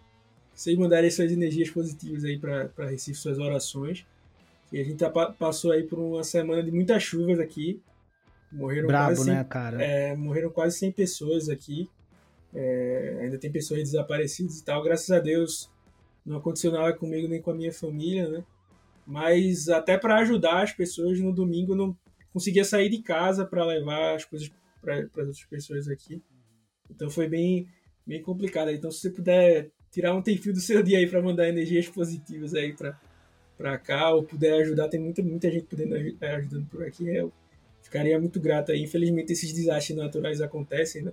vocês mandarem suas energias positivas aí para Recife, suas orações. E a gente tá, passou aí por uma semana de muitas chuvas aqui. Morreram Brabo, quase, né, cara? É, morreram quase 100 pessoas aqui. É, ainda tem pessoas desaparecidas e tal. Graças a Deus não aconteceu nada comigo nem com a minha família, né? Mas até para ajudar as pessoas no domingo eu não conseguia sair de casa para levar as coisas para as outras pessoas aqui. Então foi bem bem complicado. Então se você puder tirar um tempinho do seu dia aí para mandar energias positivas aí para para cá ou puder ajudar, tem muita muita gente podendo ajudando por aqui. Eu ficaria muito grato aí. Infelizmente esses desastres naturais acontecem, né?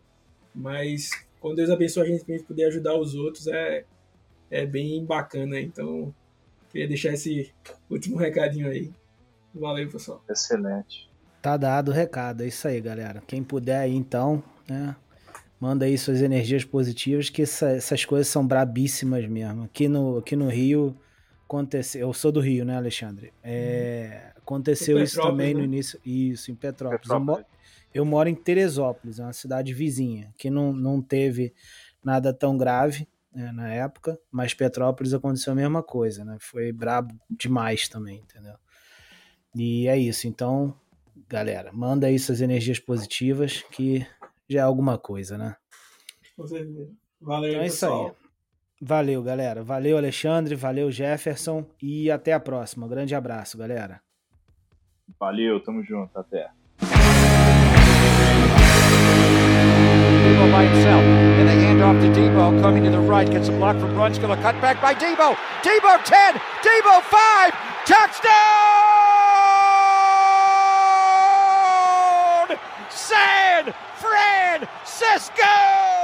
Mas quando Deus abençoa a gente para poder ajudar os outros é é bem bacana. Então queria deixar esse último recadinho aí. Valeu, pessoal. Excelente. Tá dado o recado, é isso aí, galera. Quem puder aí, então, né? Manda aí suas energias positivas, que essa, essas coisas são brabíssimas mesmo. Aqui no, aqui no Rio aconteceu. Eu sou do Rio, né, Alexandre? É, aconteceu isso também né? no início. Isso, em Petrópolis. Petrópolis. Eu, moro, eu, moro, em Teresópolis, é uma cidade vizinha, que não, não teve nada tão grave né, na época, mas Petrópolis aconteceu a mesma coisa, né? Foi brabo demais também, entendeu? E é isso. Então, galera, manda aí suas energias positivas, que já é alguma coisa, né? Com certeza. Valeu, então é isso aí. Valeu, galera. Valeu, Alexandre. Valeu, Jefferson. E até a próxima. Grande abraço, galera. Valeu, tamo junto. Até. by himself. And they hand off to Debo, coming to the right, gets a block from Brunskill, a cut back by Debo. Debo 10, Debo 5, touchdown! San Francisco!